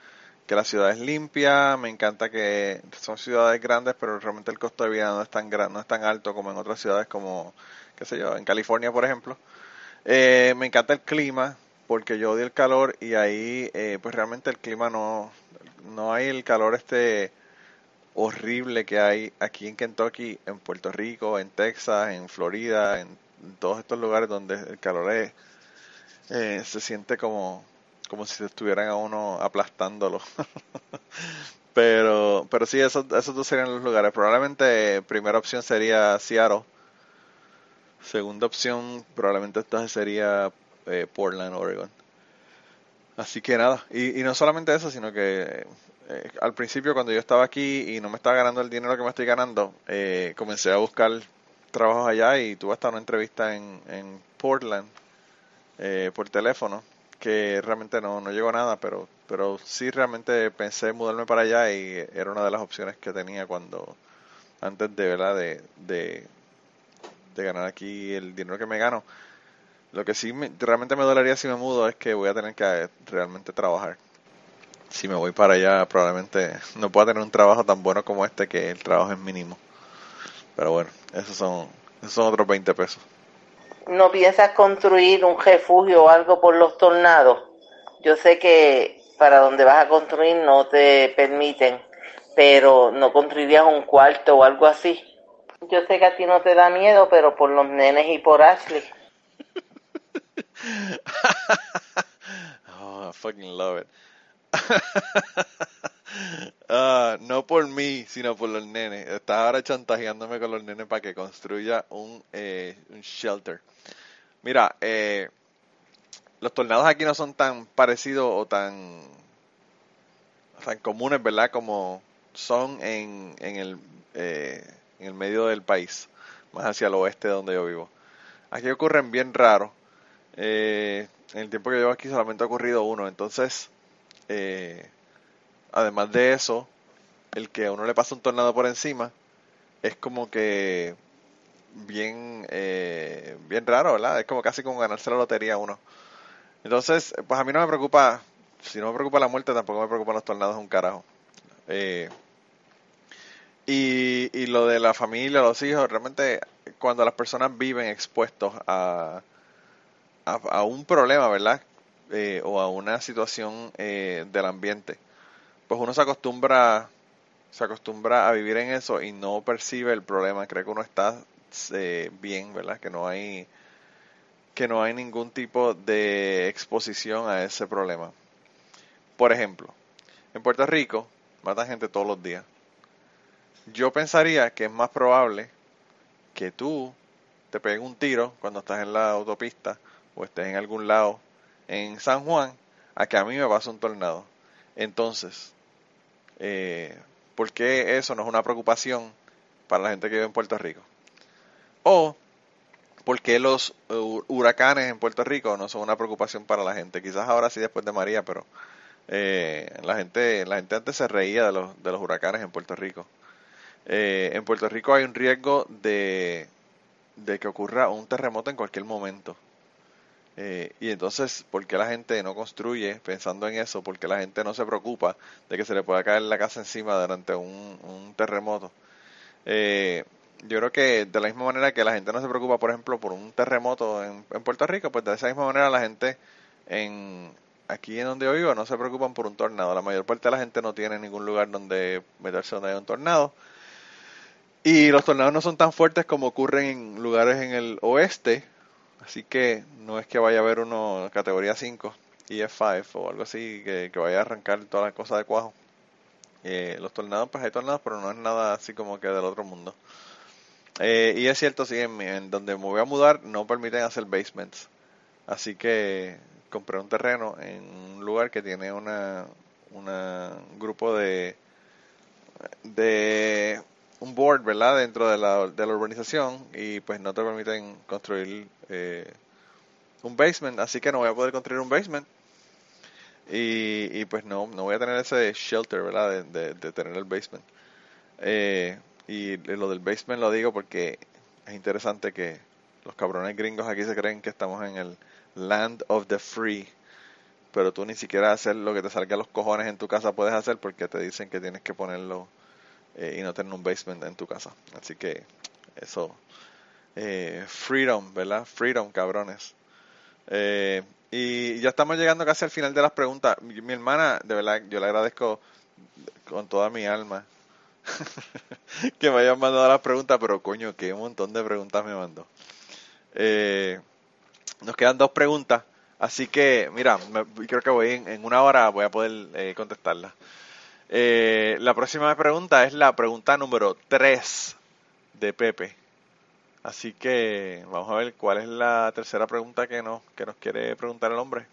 que la ciudad es limpia, me encanta que son ciudades grandes, pero realmente el costo de vida no es tan no es tan alto como en otras ciudades como, qué sé yo, en California, por ejemplo. Eh, me encanta el clima, porque yo odio el calor y ahí, eh, pues realmente el clima no, no hay el calor este horrible que hay aquí en Kentucky, en Puerto Rico, en Texas, en Florida, en, todos estos lugares donde el calor es, eh, se siente como, como si se estuvieran a uno aplastándolo. pero, pero sí, esos, esos dos serían los lugares. Probablemente eh, primera opción sería Seattle. Segunda opción probablemente entonces sería eh, Portland, Oregon. Así que nada, y, no solamente eso, sino que eh, al principio cuando yo estaba aquí y no me estaba ganando el dinero que me estoy ganando, eh, comencé a buscar trabajos allá y tuve hasta una entrevista en, en Portland eh, por teléfono que realmente no, no llegó a nada, pero, pero sí realmente pensé mudarme para allá y era una de las opciones que tenía cuando, antes de, ¿verdad? de, de ganar aquí el dinero que me gano. Lo que sí me- realmente me dolería si me mudo es que voy a tener que eh, realmente trabajar. Si me voy para allá, probablemente no pueda tener un trabajo tan bueno como este, que el trabajo es mínimo. Pero bueno, esos son, esos son otros 20 pesos. ¿No piensas construir un refugio o algo por los tornados? Yo sé que para donde vas a construir no te permiten, pero ¿no construirías un cuarto o algo así? Yo sé que a ti no te da miedo, pero por los nenes y por Ashley. Oh, I fucking love it. Ah, no por mí, sino por los nenes. Estás ahora chantajeándome con los nenes para que construya un, eh, un shelter. Mira, eh, los tornados aquí no son tan parecidos o tan, tan comunes, ¿verdad? Como son en, en, el, eh, en el medio del país, más hacia el oeste donde yo vivo. Aquí ocurren bien raros. Eh, en el tiempo que llevo aquí solamente ha ocurrido uno. Entonces, eh, además de eso, el que a uno le pasa un tornado por encima, es como que bien, eh, bien raro, ¿verdad? Es como casi como ganarse la lotería uno. Entonces, pues a mí no me preocupa, si no me preocupa la muerte, tampoco me preocupan los tornados un carajo. Eh, y, y lo de la familia, los hijos, realmente cuando las personas viven expuestos a, a, un problema, ¿verdad? Eh, o a una situación eh, del ambiente, pues uno se acostumbra se acostumbra a vivir en eso y no percibe el problema, cree que uno está eh, bien, ¿verdad? Que no hay que no hay ningún tipo de exposición a ese problema. Por ejemplo, en Puerto Rico matan gente todos los días. Yo pensaría que es más probable que tú te pegues un tiro cuando estás en la autopista o estés en algún lado en San Juan a que a mí me pase un tornado. Entonces, eh, ¿por qué eso no es una preocupación para la gente que vive en Puerto Rico? O ¿por qué los eh, huracanes en Puerto Rico no son una preocupación para la gente? Quizás ahora sí después de María, pero eh, la gente la gente antes se reía de los, de los huracanes en Puerto Rico. Eh, en Puerto Rico hay un riesgo de, de que ocurra un terremoto en cualquier momento. Y entonces, ¿por qué la gente no construye pensando en eso? ¿Por qué la gente no se preocupa de que se le pueda caer la casa encima durante un, terremoto? Eh, yo creo que de la misma manera que la gente no se preocupa, por ejemplo, por un terremoto en, Puerto Rico, pues de esa misma manera la gente en aquí en donde yo vivo no se preocupan por un tornado. La mayor parte de la gente no tiene ningún lugar donde meterse donde hay un tornado. Y los tornados no son tan fuertes como ocurren en lugares en el oeste, así que no es que vaya a haber uno categoría 5, EF5 o algo así, que, vaya a arrancar todas las cosas de cuajo. Eh, los tornados, pues hay tornados, pero no es nada así como que del otro mundo. Eh, y es cierto, sí, en, donde me voy a mudar no permiten hacer basements. Así que compré un terreno en un lugar que tiene una, una grupo de, de un board, ¿verdad? Dentro de la, de la urbanización y pues no te permiten construir eh, un basement. Así que no voy a poder construir un basement. Y, y pues no, no voy a tener ese shelter, ¿verdad? De, de, tener el basement. Eh, y lo del basement lo digo porque es interesante que los cabrones gringos aquí se creen que estamos en el land of the free, pero tú ni siquiera hacer lo que te salga a los cojones en tu casa puedes hacer porque te dicen que tienes que ponerlo eh, y no tener un basement en tu casa. Así que eso, eh, freedom, ¿verdad? Freedom, cabrones. Eh, y ya estamos llegando casi al final de las preguntas. mi hermana, de verdad, yo le agradezco con toda mi alma que me hayan mandado las preguntas, pero coño, que un montón de preguntas me mandó. Eh, nos quedan dos preguntas, así que, mira, creo que voy en, una hora voy a poder eh, contestarlas. Eh, la próxima pregunta es la pregunta número 3 de Pepe. Así que vamos a ver cuál es la tercera pregunta que nos, quiere preguntar el hombre.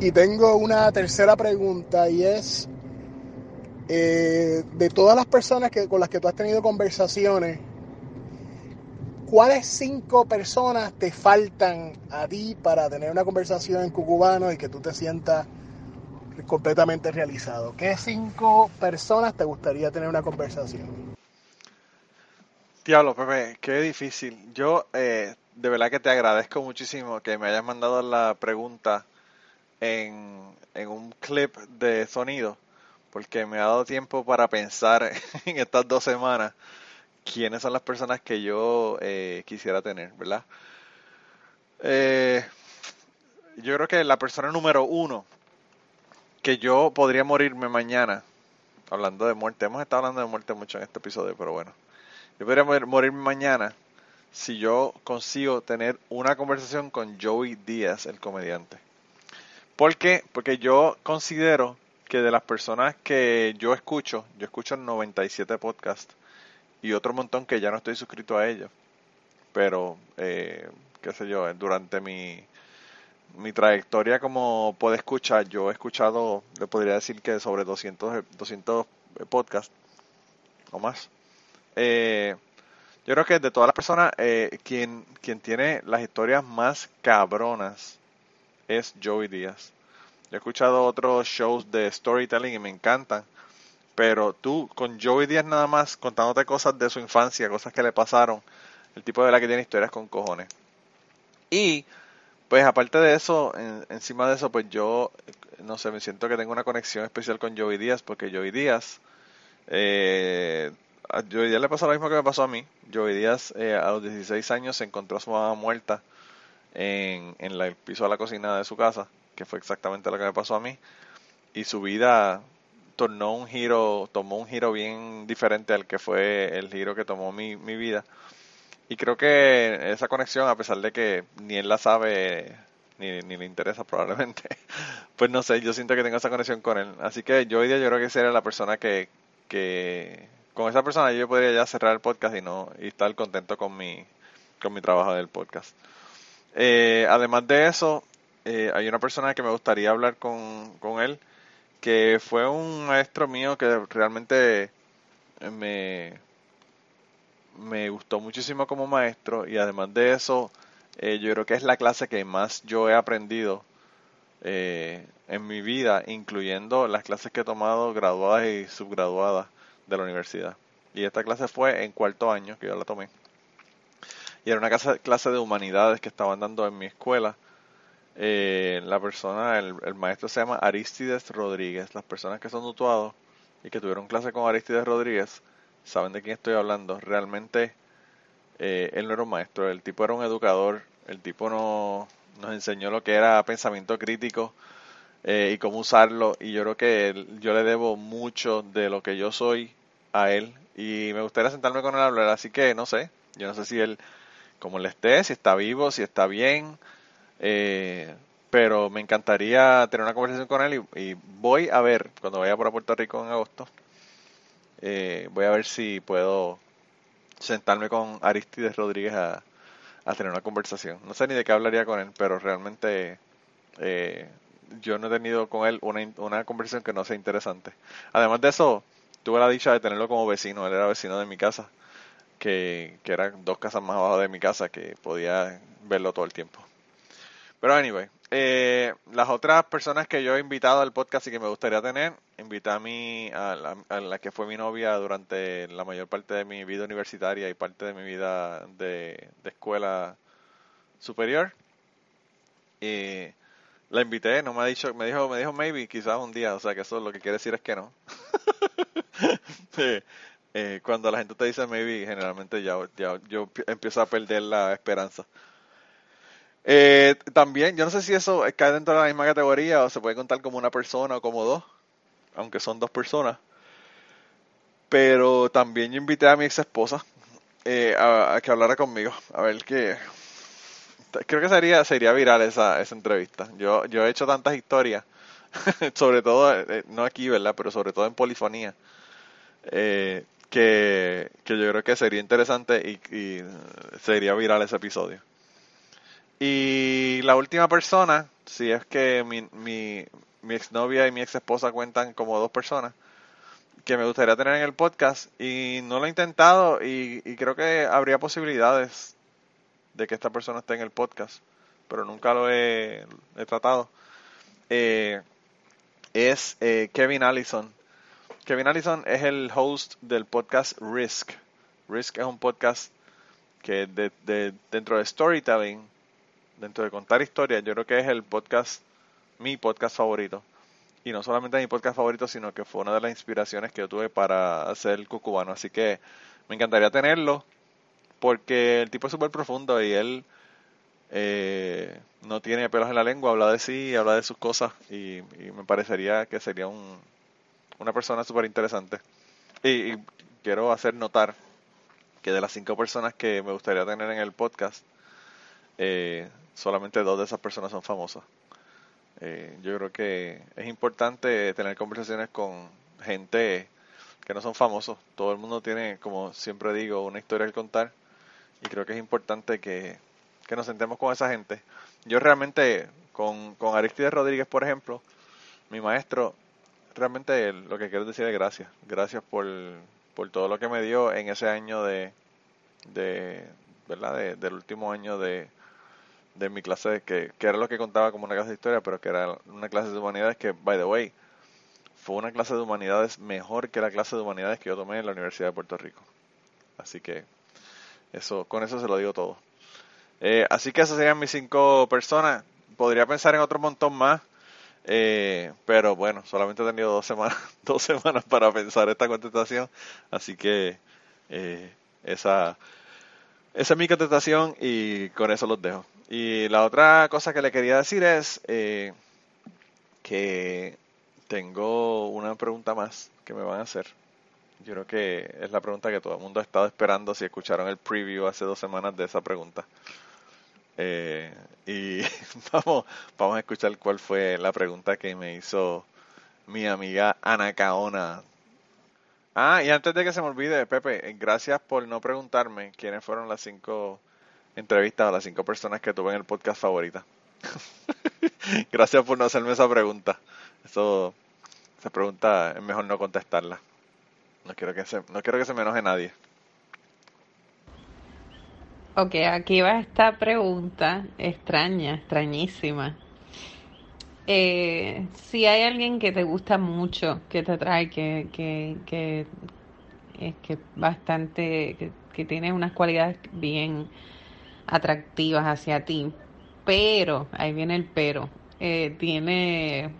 Y tengo una tercera pregunta y es, eh, de todas las personas con las que tú has tenido conversaciones, ¿cuáles cinco personas te faltan a ti para tener una conversación en cucubano y que tú te sientas completamente realizado? ¿Qué cinco personas te gustaría tener una conversación? Diablo, Pepe, qué difícil. Yo eh, de verdad que te agradezco muchísimo que me hayas mandado la pregunta en, en un clip de sonido porque me ha dado tiempo para pensar en estas dos semanas quiénes son las personas que yo eh, quisiera tener, ¿verdad? Eh, yo creo que la persona número uno que yo podría morirme mañana, hablando de muerte, hemos estado hablando de muerte mucho en este episodio, pero bueno, yo podría morirme mañana si yo consigo tener una conversación con Joey Díaz, el comediante. ¿Por qué? Porque yo considero que de las personas que yo escucho, yo escucho 97 podcasts y otro montón que ya no estoy suscrito a ellos. Pero, eh, qué sé yo, durante mi, mi trayectoria como puede escuchar, yo he escuchado, le podría decir que sobre 200, 200 podcasts o más. Eh, yo creo que de todas las personas, eh, quien, quien tiene las historias más cabronas es Joey Díaz. Yo he escuchado otros shows de storytelling y me encantan, Pero tú, con Joey Díaz nada más, contándote cosas de su infancia, cosas que le pasaron, el tipo de la que tiene historias con cojones. Y, pues aparte de eso, encima de eso, pues yo, no sé, me siento que tengo una conexión especial con Joey Díaz, porque Joey Díaz, eh, a Joey Díaz le pasó lo mismo que me pasó a mí. Joey Díaz eh, a los 16 años se encontró a su mamá muerta en, en el piso de la cocina de su casa, que fue exactamente lo que me pasó a mí. Y su vida tornó un giro, tomó un giro bien diferente al que fue el giro que tomó mi, mi vida. Y creo que esa conexión, a pesar de que ni él la sabe, ni, ni le interesa probablemente, pues no sé, yo siento que tengo esa conexión con él. Así que yo hoy día yo creo que sería la persona que, que con esa persona yo podría ya cerrar el podcast y no y estar contento con mi, con mi trabajo del podcast. Eh, además de eso, eh, hay una persona que me gustaría hablar con, con él, que fue un maestro mío que realmente me, me gustó muchísimo como maestro y además de eso, eh, yo creo que es la clase que más yo he aprendido eh, en mi vida, incluyendo las clases que he tomado graduadas y subgraduadas de la universidad. Y esta clase fue en cuarto año que yo la tomé. Y era una clase, de humanidades que estaban dando en mi escuela eh, la persona, el, maestro se llama Aristides Rodríguez. Las personas que son mutuados y que tuvieron clase con Aristides Rodríguez saben de quién estoy hablando. Realmente eh, él no era un maestro, el tipo era un educador, el tipo no, nos enseñó lo que era pensamiento crítico eh, y cómo usarlo. Y yo creo que yo le debo mucho de lo que yo soy a él. Y me gustaría sentarme con él a hablar, así que no sé, yo no sé si él, como él esté, si está vivo, si está bien eh, pero me encantaría tener una conversación con él y, voy a ver, cuando vaya por Puerto Rico en agosto, eh, voy a ver si puedo sentarme con Aristides Rodríguez a, tener una conversación. No sé ni de qué hablaría con él, pero realmente eh, yo no he tenido con él una, una conversación que no sea interesante. Además de eso, tuve la dicha de tenerlo como vecino, él era vecino de mi casa, que, que eran dos casas más abajo de mi casa, que podía verlo todo el tiempo. Pero anyway, eh, las otras personas que yo he invitado al podcast y que me gustaría tener, invité a mí, a la, que fue mi novia durante la mayor parte de mi vida universitaria y parte de mi vida de, escuela superior. Y la invité, no me ha dicho, me dijo, me dijo maybe, quizás un día, o sea que eso lo que quiere decir es que no. Eh, cuando la gente te dice maybe, generalmente ya yo empiezo a perder la esperanza. Eh, también, yo no sé si eso cae dentro de la misma categoría o se puede contar como una persona o como dos, aunque son dos personas. Pero también yo invité a mi ex esposa eh, a, que hablara conmigo, a ver qué. Creo que sería, sería viral esa, esa entrevista. Yo, yo he hecho tantas historias, sobre todo, eh, no aquí, ¿verdad? Pero sobre todo en polifonía, que, que yo creo que sería interesante y sería viral ese episodio. Y la última persona, si es que mi, mi, mi exnovia y mi ex esposa cuentan como dos personas, que me gustaría tener en el podcast y no lo he intentado y, creo que habría posibilidades de que esta persona esté en el podcast, pero nunca lo he, tratado. Eh, es eh, Kevin Allison. Kevin Allison es el host del podcast Risk. Risk es un podcast que de, de, dentro de storytelling dentro de contar historias, yo creo que es el podcast, mi podcast favorito. Y no solamente mi podcast favorito, sino que fue una de las inspiraciones que yo tuve para hacer el cucubano. Así que me encantaría tenerlo, porque el tipo es súper profundo y él eh, no tiene pelos en la lengua, habla de sí, habla de sus cosas y, me parecería que sería un, una persona súper interesante. Y, y, quiero hacer notar que de las cinco personas que me gustaría tener en el podcast, eh, solamente dos de esas personas son famosas. Eh, yo creo que es importante tener conversaciones con gente que no son famosos. Todo el mundo tiene, como siempre digo, una historia que contar y creo que es importante que, nos sentemos con esa gente. Yo realmente, con, con Aristides Rodríguez, por ejemplo, mi maestro, realmente lo que quiero decir es gracias. Gracias por, por todo lo que me dio en ese año de, de ¿verdad? del último año de, de mi clase, que, que era lo que contaba como una clase de historia, pero que era una clase de humanidades que, by the way, fue una clase de humanidades mejor que la clase de humanidades que yo tomé en la Universidad de Puerto Rico. Así que eso, con eso se lo digo todo. Eh, así que esas serían mis cinco personas. Podría pensar en otro montón más, eh, pero bueno, solamente he tenido dos semanas, dos semanas para pensar esta contestación, así que eh, esa, esa es mi contestación y con eso los dejo. Y la otra cosa que le quería decir es eh, que tengo una pregunta más que me van a hacer. Yo creo que es la pregunta que todo el mundo ha estado esperando si escucharon el preview hace dos semanas de esa pregunta. Eh, y vamos, vamos a escuchar cuál fue la pregunta que me hizo mi amiga Ana Caona. Ah, y antes de que se me olvide, Pepe, gracias por no preguntarme quiénes fueron las cinco entrevistas a las cinco personas que tuve en el podcast favorita. gracias por no hacerme esa pregunta. Eso, esa pregunta es mejor no contestarla. No quiero que se, no quiero que se me enoje nadie. Ok, aquí va esta pregunta extraña, extrañísima. Eh, si hay alguien que te gusta mucho, que te atrae, que, que, que es que bastante, que, que tiene unas cualidades bien atractivas hacia ti, pero, ahí viene el pero, eh, tiene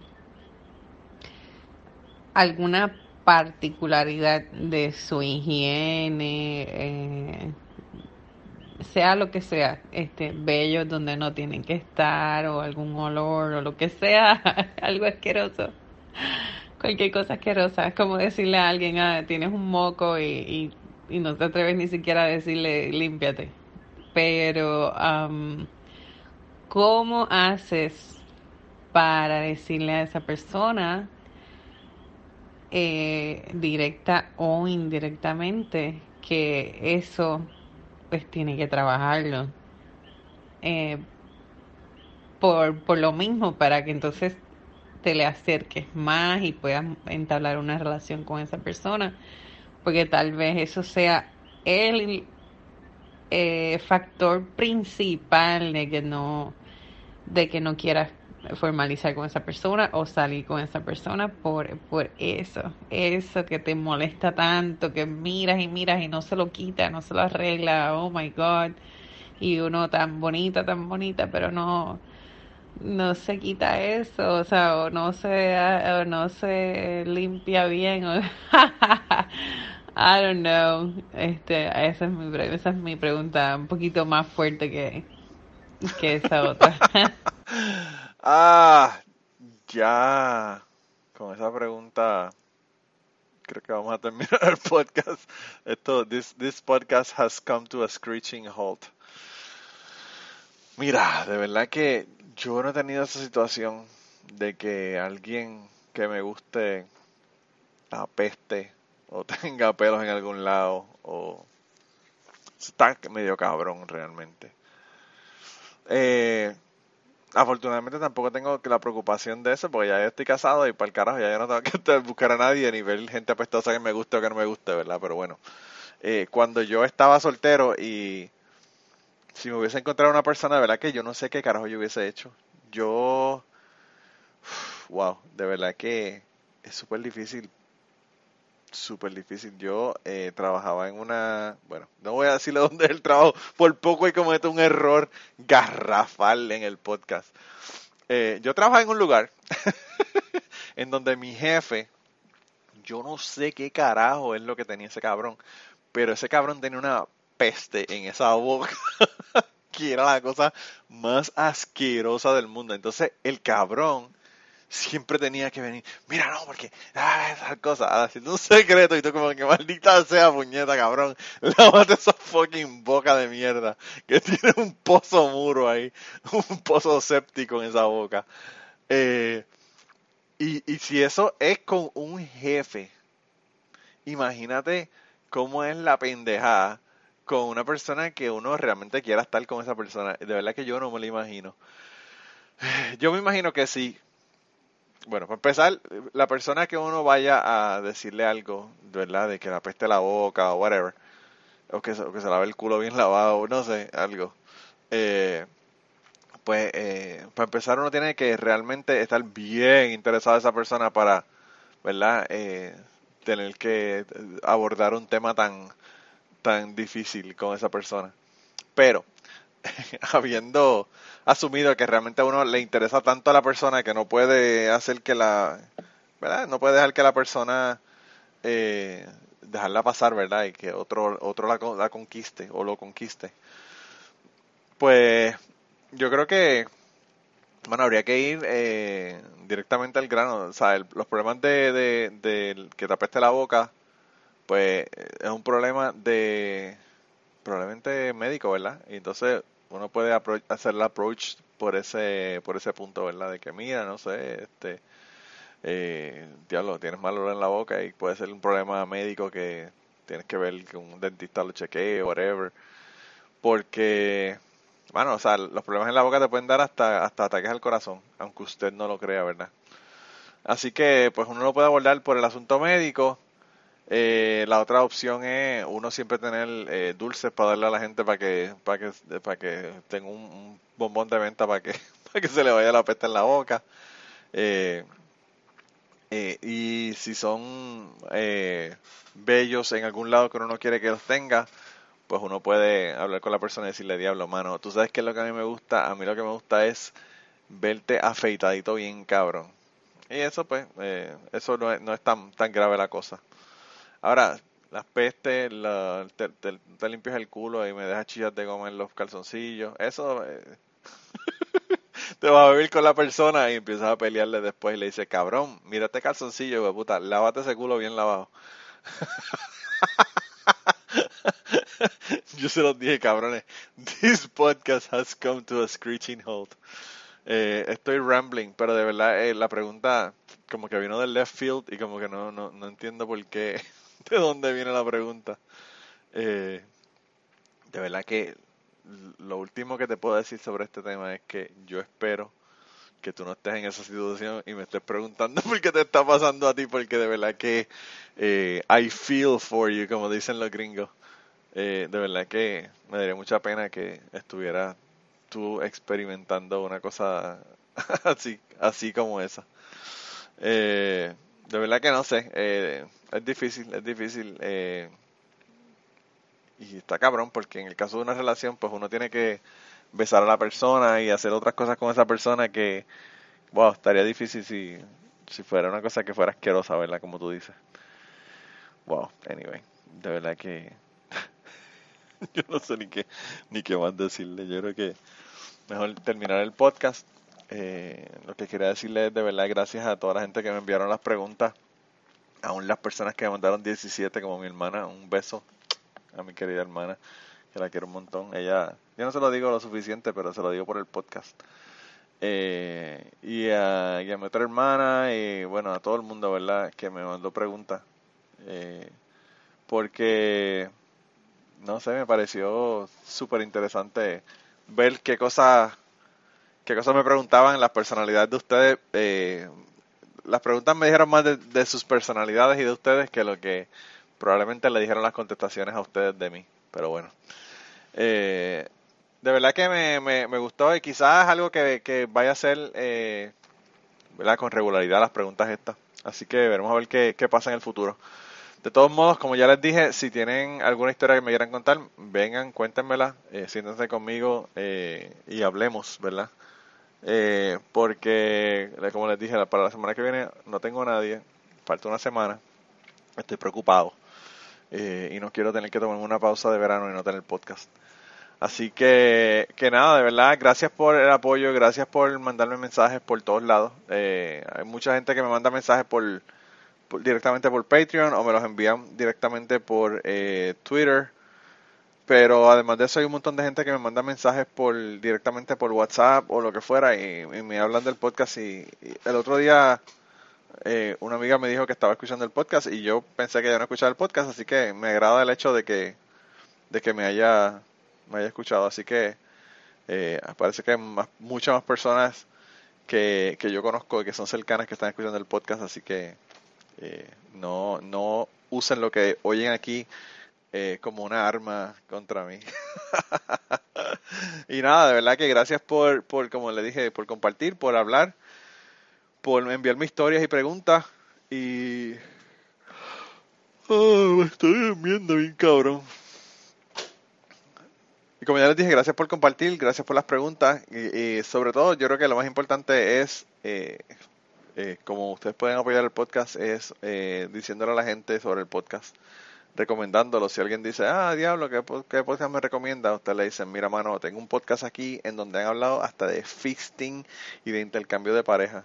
alguna particularidad de su higiene, eh, sea lo que sea, este, bellos donde no tienen que estar, o algún olor, o lo que sea, algo asqueroso. Cualquier cosa asquerosa. Es como decirle a alguien, ah, tienes un moco y, y, no te atreves ni siquiera a decirle, límpiate. Pero, ¿cómo haces para decirle a esa persona, eh, directa o indirectamente, que eso pues tiene que trabajarlo. Eh, por, por lo mismo, para que entonces te le acerques más y puedas entablar una relación con esa persona, porque tal vez eso sea el eh, factor principal de que no de que no quieras formalizar con esa persona o salir con esa persona por, por eso, eso que te molesta tanto, que miras y miras y no se lo quita, no se lo arregla, oh my god, y uno tan bonita, tan bonita, pero no, no se quita eso, o sea, o no se, no se limpia bien, o, I don't know, este, esa es mi, esa es mi pregunta, un poquito más fuerte que, que esa otra. Ah, ya. Con esa pregunta creo que vamos a terminar el podcast. Esto, this, this podcast has come to a screeching halt. Mira, de verdad que yo no he tenido esa situación de que alguien que me guste apeste o tenga pelos en algún lado o está medio cabrón realmente. Eh, Afortunadamente tampoco tengo la preocupación de eso, porque ya estoy casado y para el carajo ya yo no tengo que buscar a nadie ni ver gente apestosa que me guste o que no me guste, ¿verdad? Pero bueno, eh, cuando yo estaba soltero y si me hubiese encontrado una persona, de verdad que yo no sé qué carajo yo hubiese hecho. Yo, wow, de verdad que es súper difícil súper difícil. Yo eh, trabajaba en una, bueno, no voy a decirle dónde es el trabajo, por poco y cometo un error garrafal en el podcast. Eh, yo trabajaba en un lugar en donde mi jefe, yo no sé qué carajo es lo que tenía ese cabrón, pero ese cabrón tenía una peste en esa boca. que era la cosa más asquerosa del mundo. Entonces, el cabrón siempre tenía que venir, mira, no, porque, ah, esas cosas, haciendo un secreto y tú como que maldita sea puñeta, cabrón, lávate esa fucking boca de mierda, que tiene un pozo muro ahí, un pozo séptico en esa boca. Eh, y, y si eso es con un jefe, imagínate cómo es la pendejada con una persona que uno realmente quiera estar con esa persona. De verdad que yo no me lo imagino. Yo me imagino que sí, bueno, para empezar, la persona que uno vaya a decirle algo, ¿verdad? De que la peste la boca o whatever, o que, o que se lave el culo bien lavado, no sé, algo. Eh, pues, eh, para empezar, uno tiene que realmente estar bien interesado en esa persona para, ¿verdad? Eh, tener que abordar un tema tan, tan difícil con esa persona. Pero, habiendo asumido que realmente a uno le interesa tanto a la persona que no puede hacer que la, ¿verdad? No puede dejar que la persona eh, dejarla pasar, ¿verdad? Y que otro, otro la, la conquiste o lo conquiste. Pues yo creo que, bueno, habría que ir eh, directamente al grano. O sea, los problemas de, de, que te apeste la boca, pues es un problema de probablemente médico, ¿verdad? Y entonces uno puede hacer el approach por ese por ese punto, ¿verdad? De que mira, no sé, este eh, diablo, tienes mal olor en la boca y puede ser un problema médico que tienes que ver que un dentista lo chequee, whatever. Porque, bueno, o sea, los problemas en la boca te pueden dar hasta, hasta ataques al corazón, aunque usted no lo crea, ¿verdad? Así que, pues uno lo puede abordar por el asunto médico. Eh, la otra opción es uno siempre tener eh, dulces para darle a la gente para que para que para que tenga un, bombón de venta para que para que se le vaya la peste en la boca. Eh, eh, y si son eh, bellos en algún lado que uno no quiere que los tenga, pues uno puede hablar con la persona y decirle, diablo, mano, tú sabes qué es lo que a mí me gusta, a mí lo que me gusta es verte afeitadito bien cabrón. Y eso pues, eh, eso no es, no es tan, tan grave la cosa. Ahora, las pestes, te, te, limpias el culo y me dejas chillas de goma los calzoncillos, eso... te vas a vivir con la persona y empiezas a pelearle después y le dices, cabrón, mira este calzoncillo, puta, lávate ese culo bien lavado. Yo se los dije, cabrones. This podcast has come to a screeching halt. Eh, estoy rambling, pero de verdad eh, la pregunta como que vino del left field y como que no, no, no entiendo por qué, de dónde viene la pregunta. Eh, de verdad que lo último que te puedo decir sobre este tema es que yo espero que tú no estés en esa situación y me estés preguntando por qué te está pasando a ti, porque de verdad que eh, I feel for you, como dicen los gringos. Eh, de verdad que me daría mucha pena que estuvieras tú experimentando una cosa así, así como esa. De verdad que no sé, es difícil, es difícil. Eh, y está cabrón porque en el caso de una relación pues uno tiene que besar a la persona y hacer otras cosas con esa persona que, wow, estaría difícil si, si fuera una cosa que fuera asquerosa, ¿verdad? Como tú dices. Wow, anyway, de verdad que yo no sé ni qué, ni qué más decirle. Yo creo que mejor terminar el podcast. Eh, lo que quería decirle es de verdad gracias a toda la gente que me enviaron las preguntas, aún las personas que me mandaron 17 como mi hermana, un beso a mi querida hermana, que la quiero un montón. Ella, yo no se lo digo lo suficiente, pero se lo digo por el podcast. Eh, y, a, y, a, mi otra hermana y bueno, a todo el mundo, ¿verdad? Que me mandó preguntas. Eh, porque, no sé, me pareció súper interesante ver qué cosas, qué cosas me preguntaban las personalidades de ustedes. Eh, las preguntas me dijeron más de, sus personalidades y de ustedes que lo que probablemente le dijeron las contestaciones a ustedes de mí, pero bueno. Eh, de verdad que me, me, gustó y quizás algo que, vaya a ser eh, ¿verdad? con regularidad las preguntas estas. Así que veremos a ver qué, qué, pasa en el futuro. De todos modos, como ya les dije, si tienen alguna historia que me quieran contar, vengan, cuéntenmela, eh, siéntense conmigo eh, y hablemos, ¿verdad? Eh, porque, como les dije, para la semana que viene no tengo nadie, falta una semana, estoy preocupado. Eh, y no quiero tener que tomarme una pausa de verano y no tener podcast. Así que, que nada, de verdad, gracias por el apoyo, gracias por mandarme mensajes por todos lados. Eh, hay mucha gente que me manda mensajes por, directamente por Patreon o me los envían directamente por eh, Twitter. Pero además de eso hay un montón de gente que me manda mensajes por directamente por WhatsApp o lo que fuera y, me hablan del podcast y el otro día eh, una amiga me dijo que estaba escuchando el podcast y yo pensé que ya no escuchaba el podcast, así que me agrada el hecho de que, de que me haya, me haya escuchado. Así que eh, parece que hay muchas más personas que, que yo conozco que son cercanas que están escuchando el podcast, así que eh, no, no usen lo que oyen aquí eh, como una arma contra mí. y nada, de verdad que gracias por, por, como le dije, por compartir, por hablar por enviarme historias y preguntas. Y... Ah, me estoy durmiendo bien cabrón. Y como ya les dije, gracias por compartir, gracias por las preguntas y, y sobre todo yo creo que lo más importante es, eh, eh, como ustedes pueden apoyar el podcast, es eh, diciéndole a la gente sobre el podcast, recomendándolo. Si alguien dice, ah, diablo, ¿qué, qué podcast me recomienda? Usted le dice, mira, mano, tengo un podcast aquí en donde han hablado hasta de fisting y de intercambio de pareja.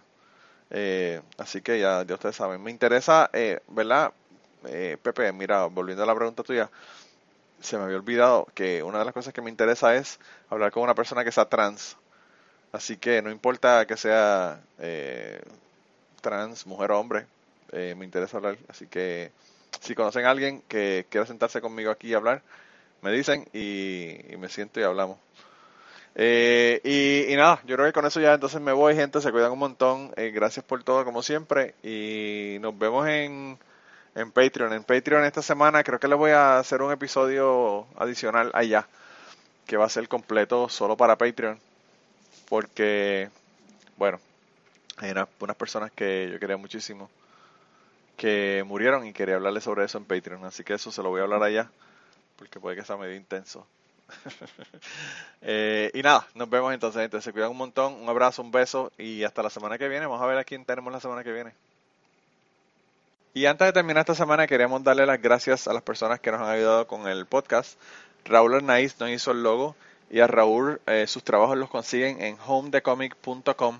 Eh, así que ya, ya ustedes saben. Me interesa, eh, ¿verdad? Eh, Pepe, mira, volviendo a la pregunta tuya, se me había olvidado que una de las cosas que me interesa es hablar con una persona que sea trans. Así que no importa que sea eh, trans, mujer o hombre, eh, me interesa hablar. Así que si conocen a alguien que quiera sentarse conmigo aquí y hablar, me dicen y, me siento y hablamos. Eh, y, y nada, yo creo que con eso ya entonces me voy, gente, se cuidan un montón. Eh, gracias por todo, como siempre. Y nos vemos en, en Patreon. En Patreon esta semana creo que les voy a hacer un episodio adicional allá, que va a ser completo solo para Patreon. Porque, bueno, hay una- unas personas que yo quería muchísimo que murieron y quería hablarles sobre eso en Patreon. Así que eso se lo voy a hablar allá, porque puede que sea medio intenso. Eh, y nada, nos vemos entonces, gente. Se cuidan un montón. Un abrazo, un beso y hasta la semana que viene. Vamos a ver a quién tenemos la semana que viene. Y antes de terminar esta semana, queríamos darle las gracias a las personas que nos han ayudado con el podcast. Raúl Arnaiz nos hizo el logo y a Raúl eh, sus trabajos los consiguen en homedecomic.com.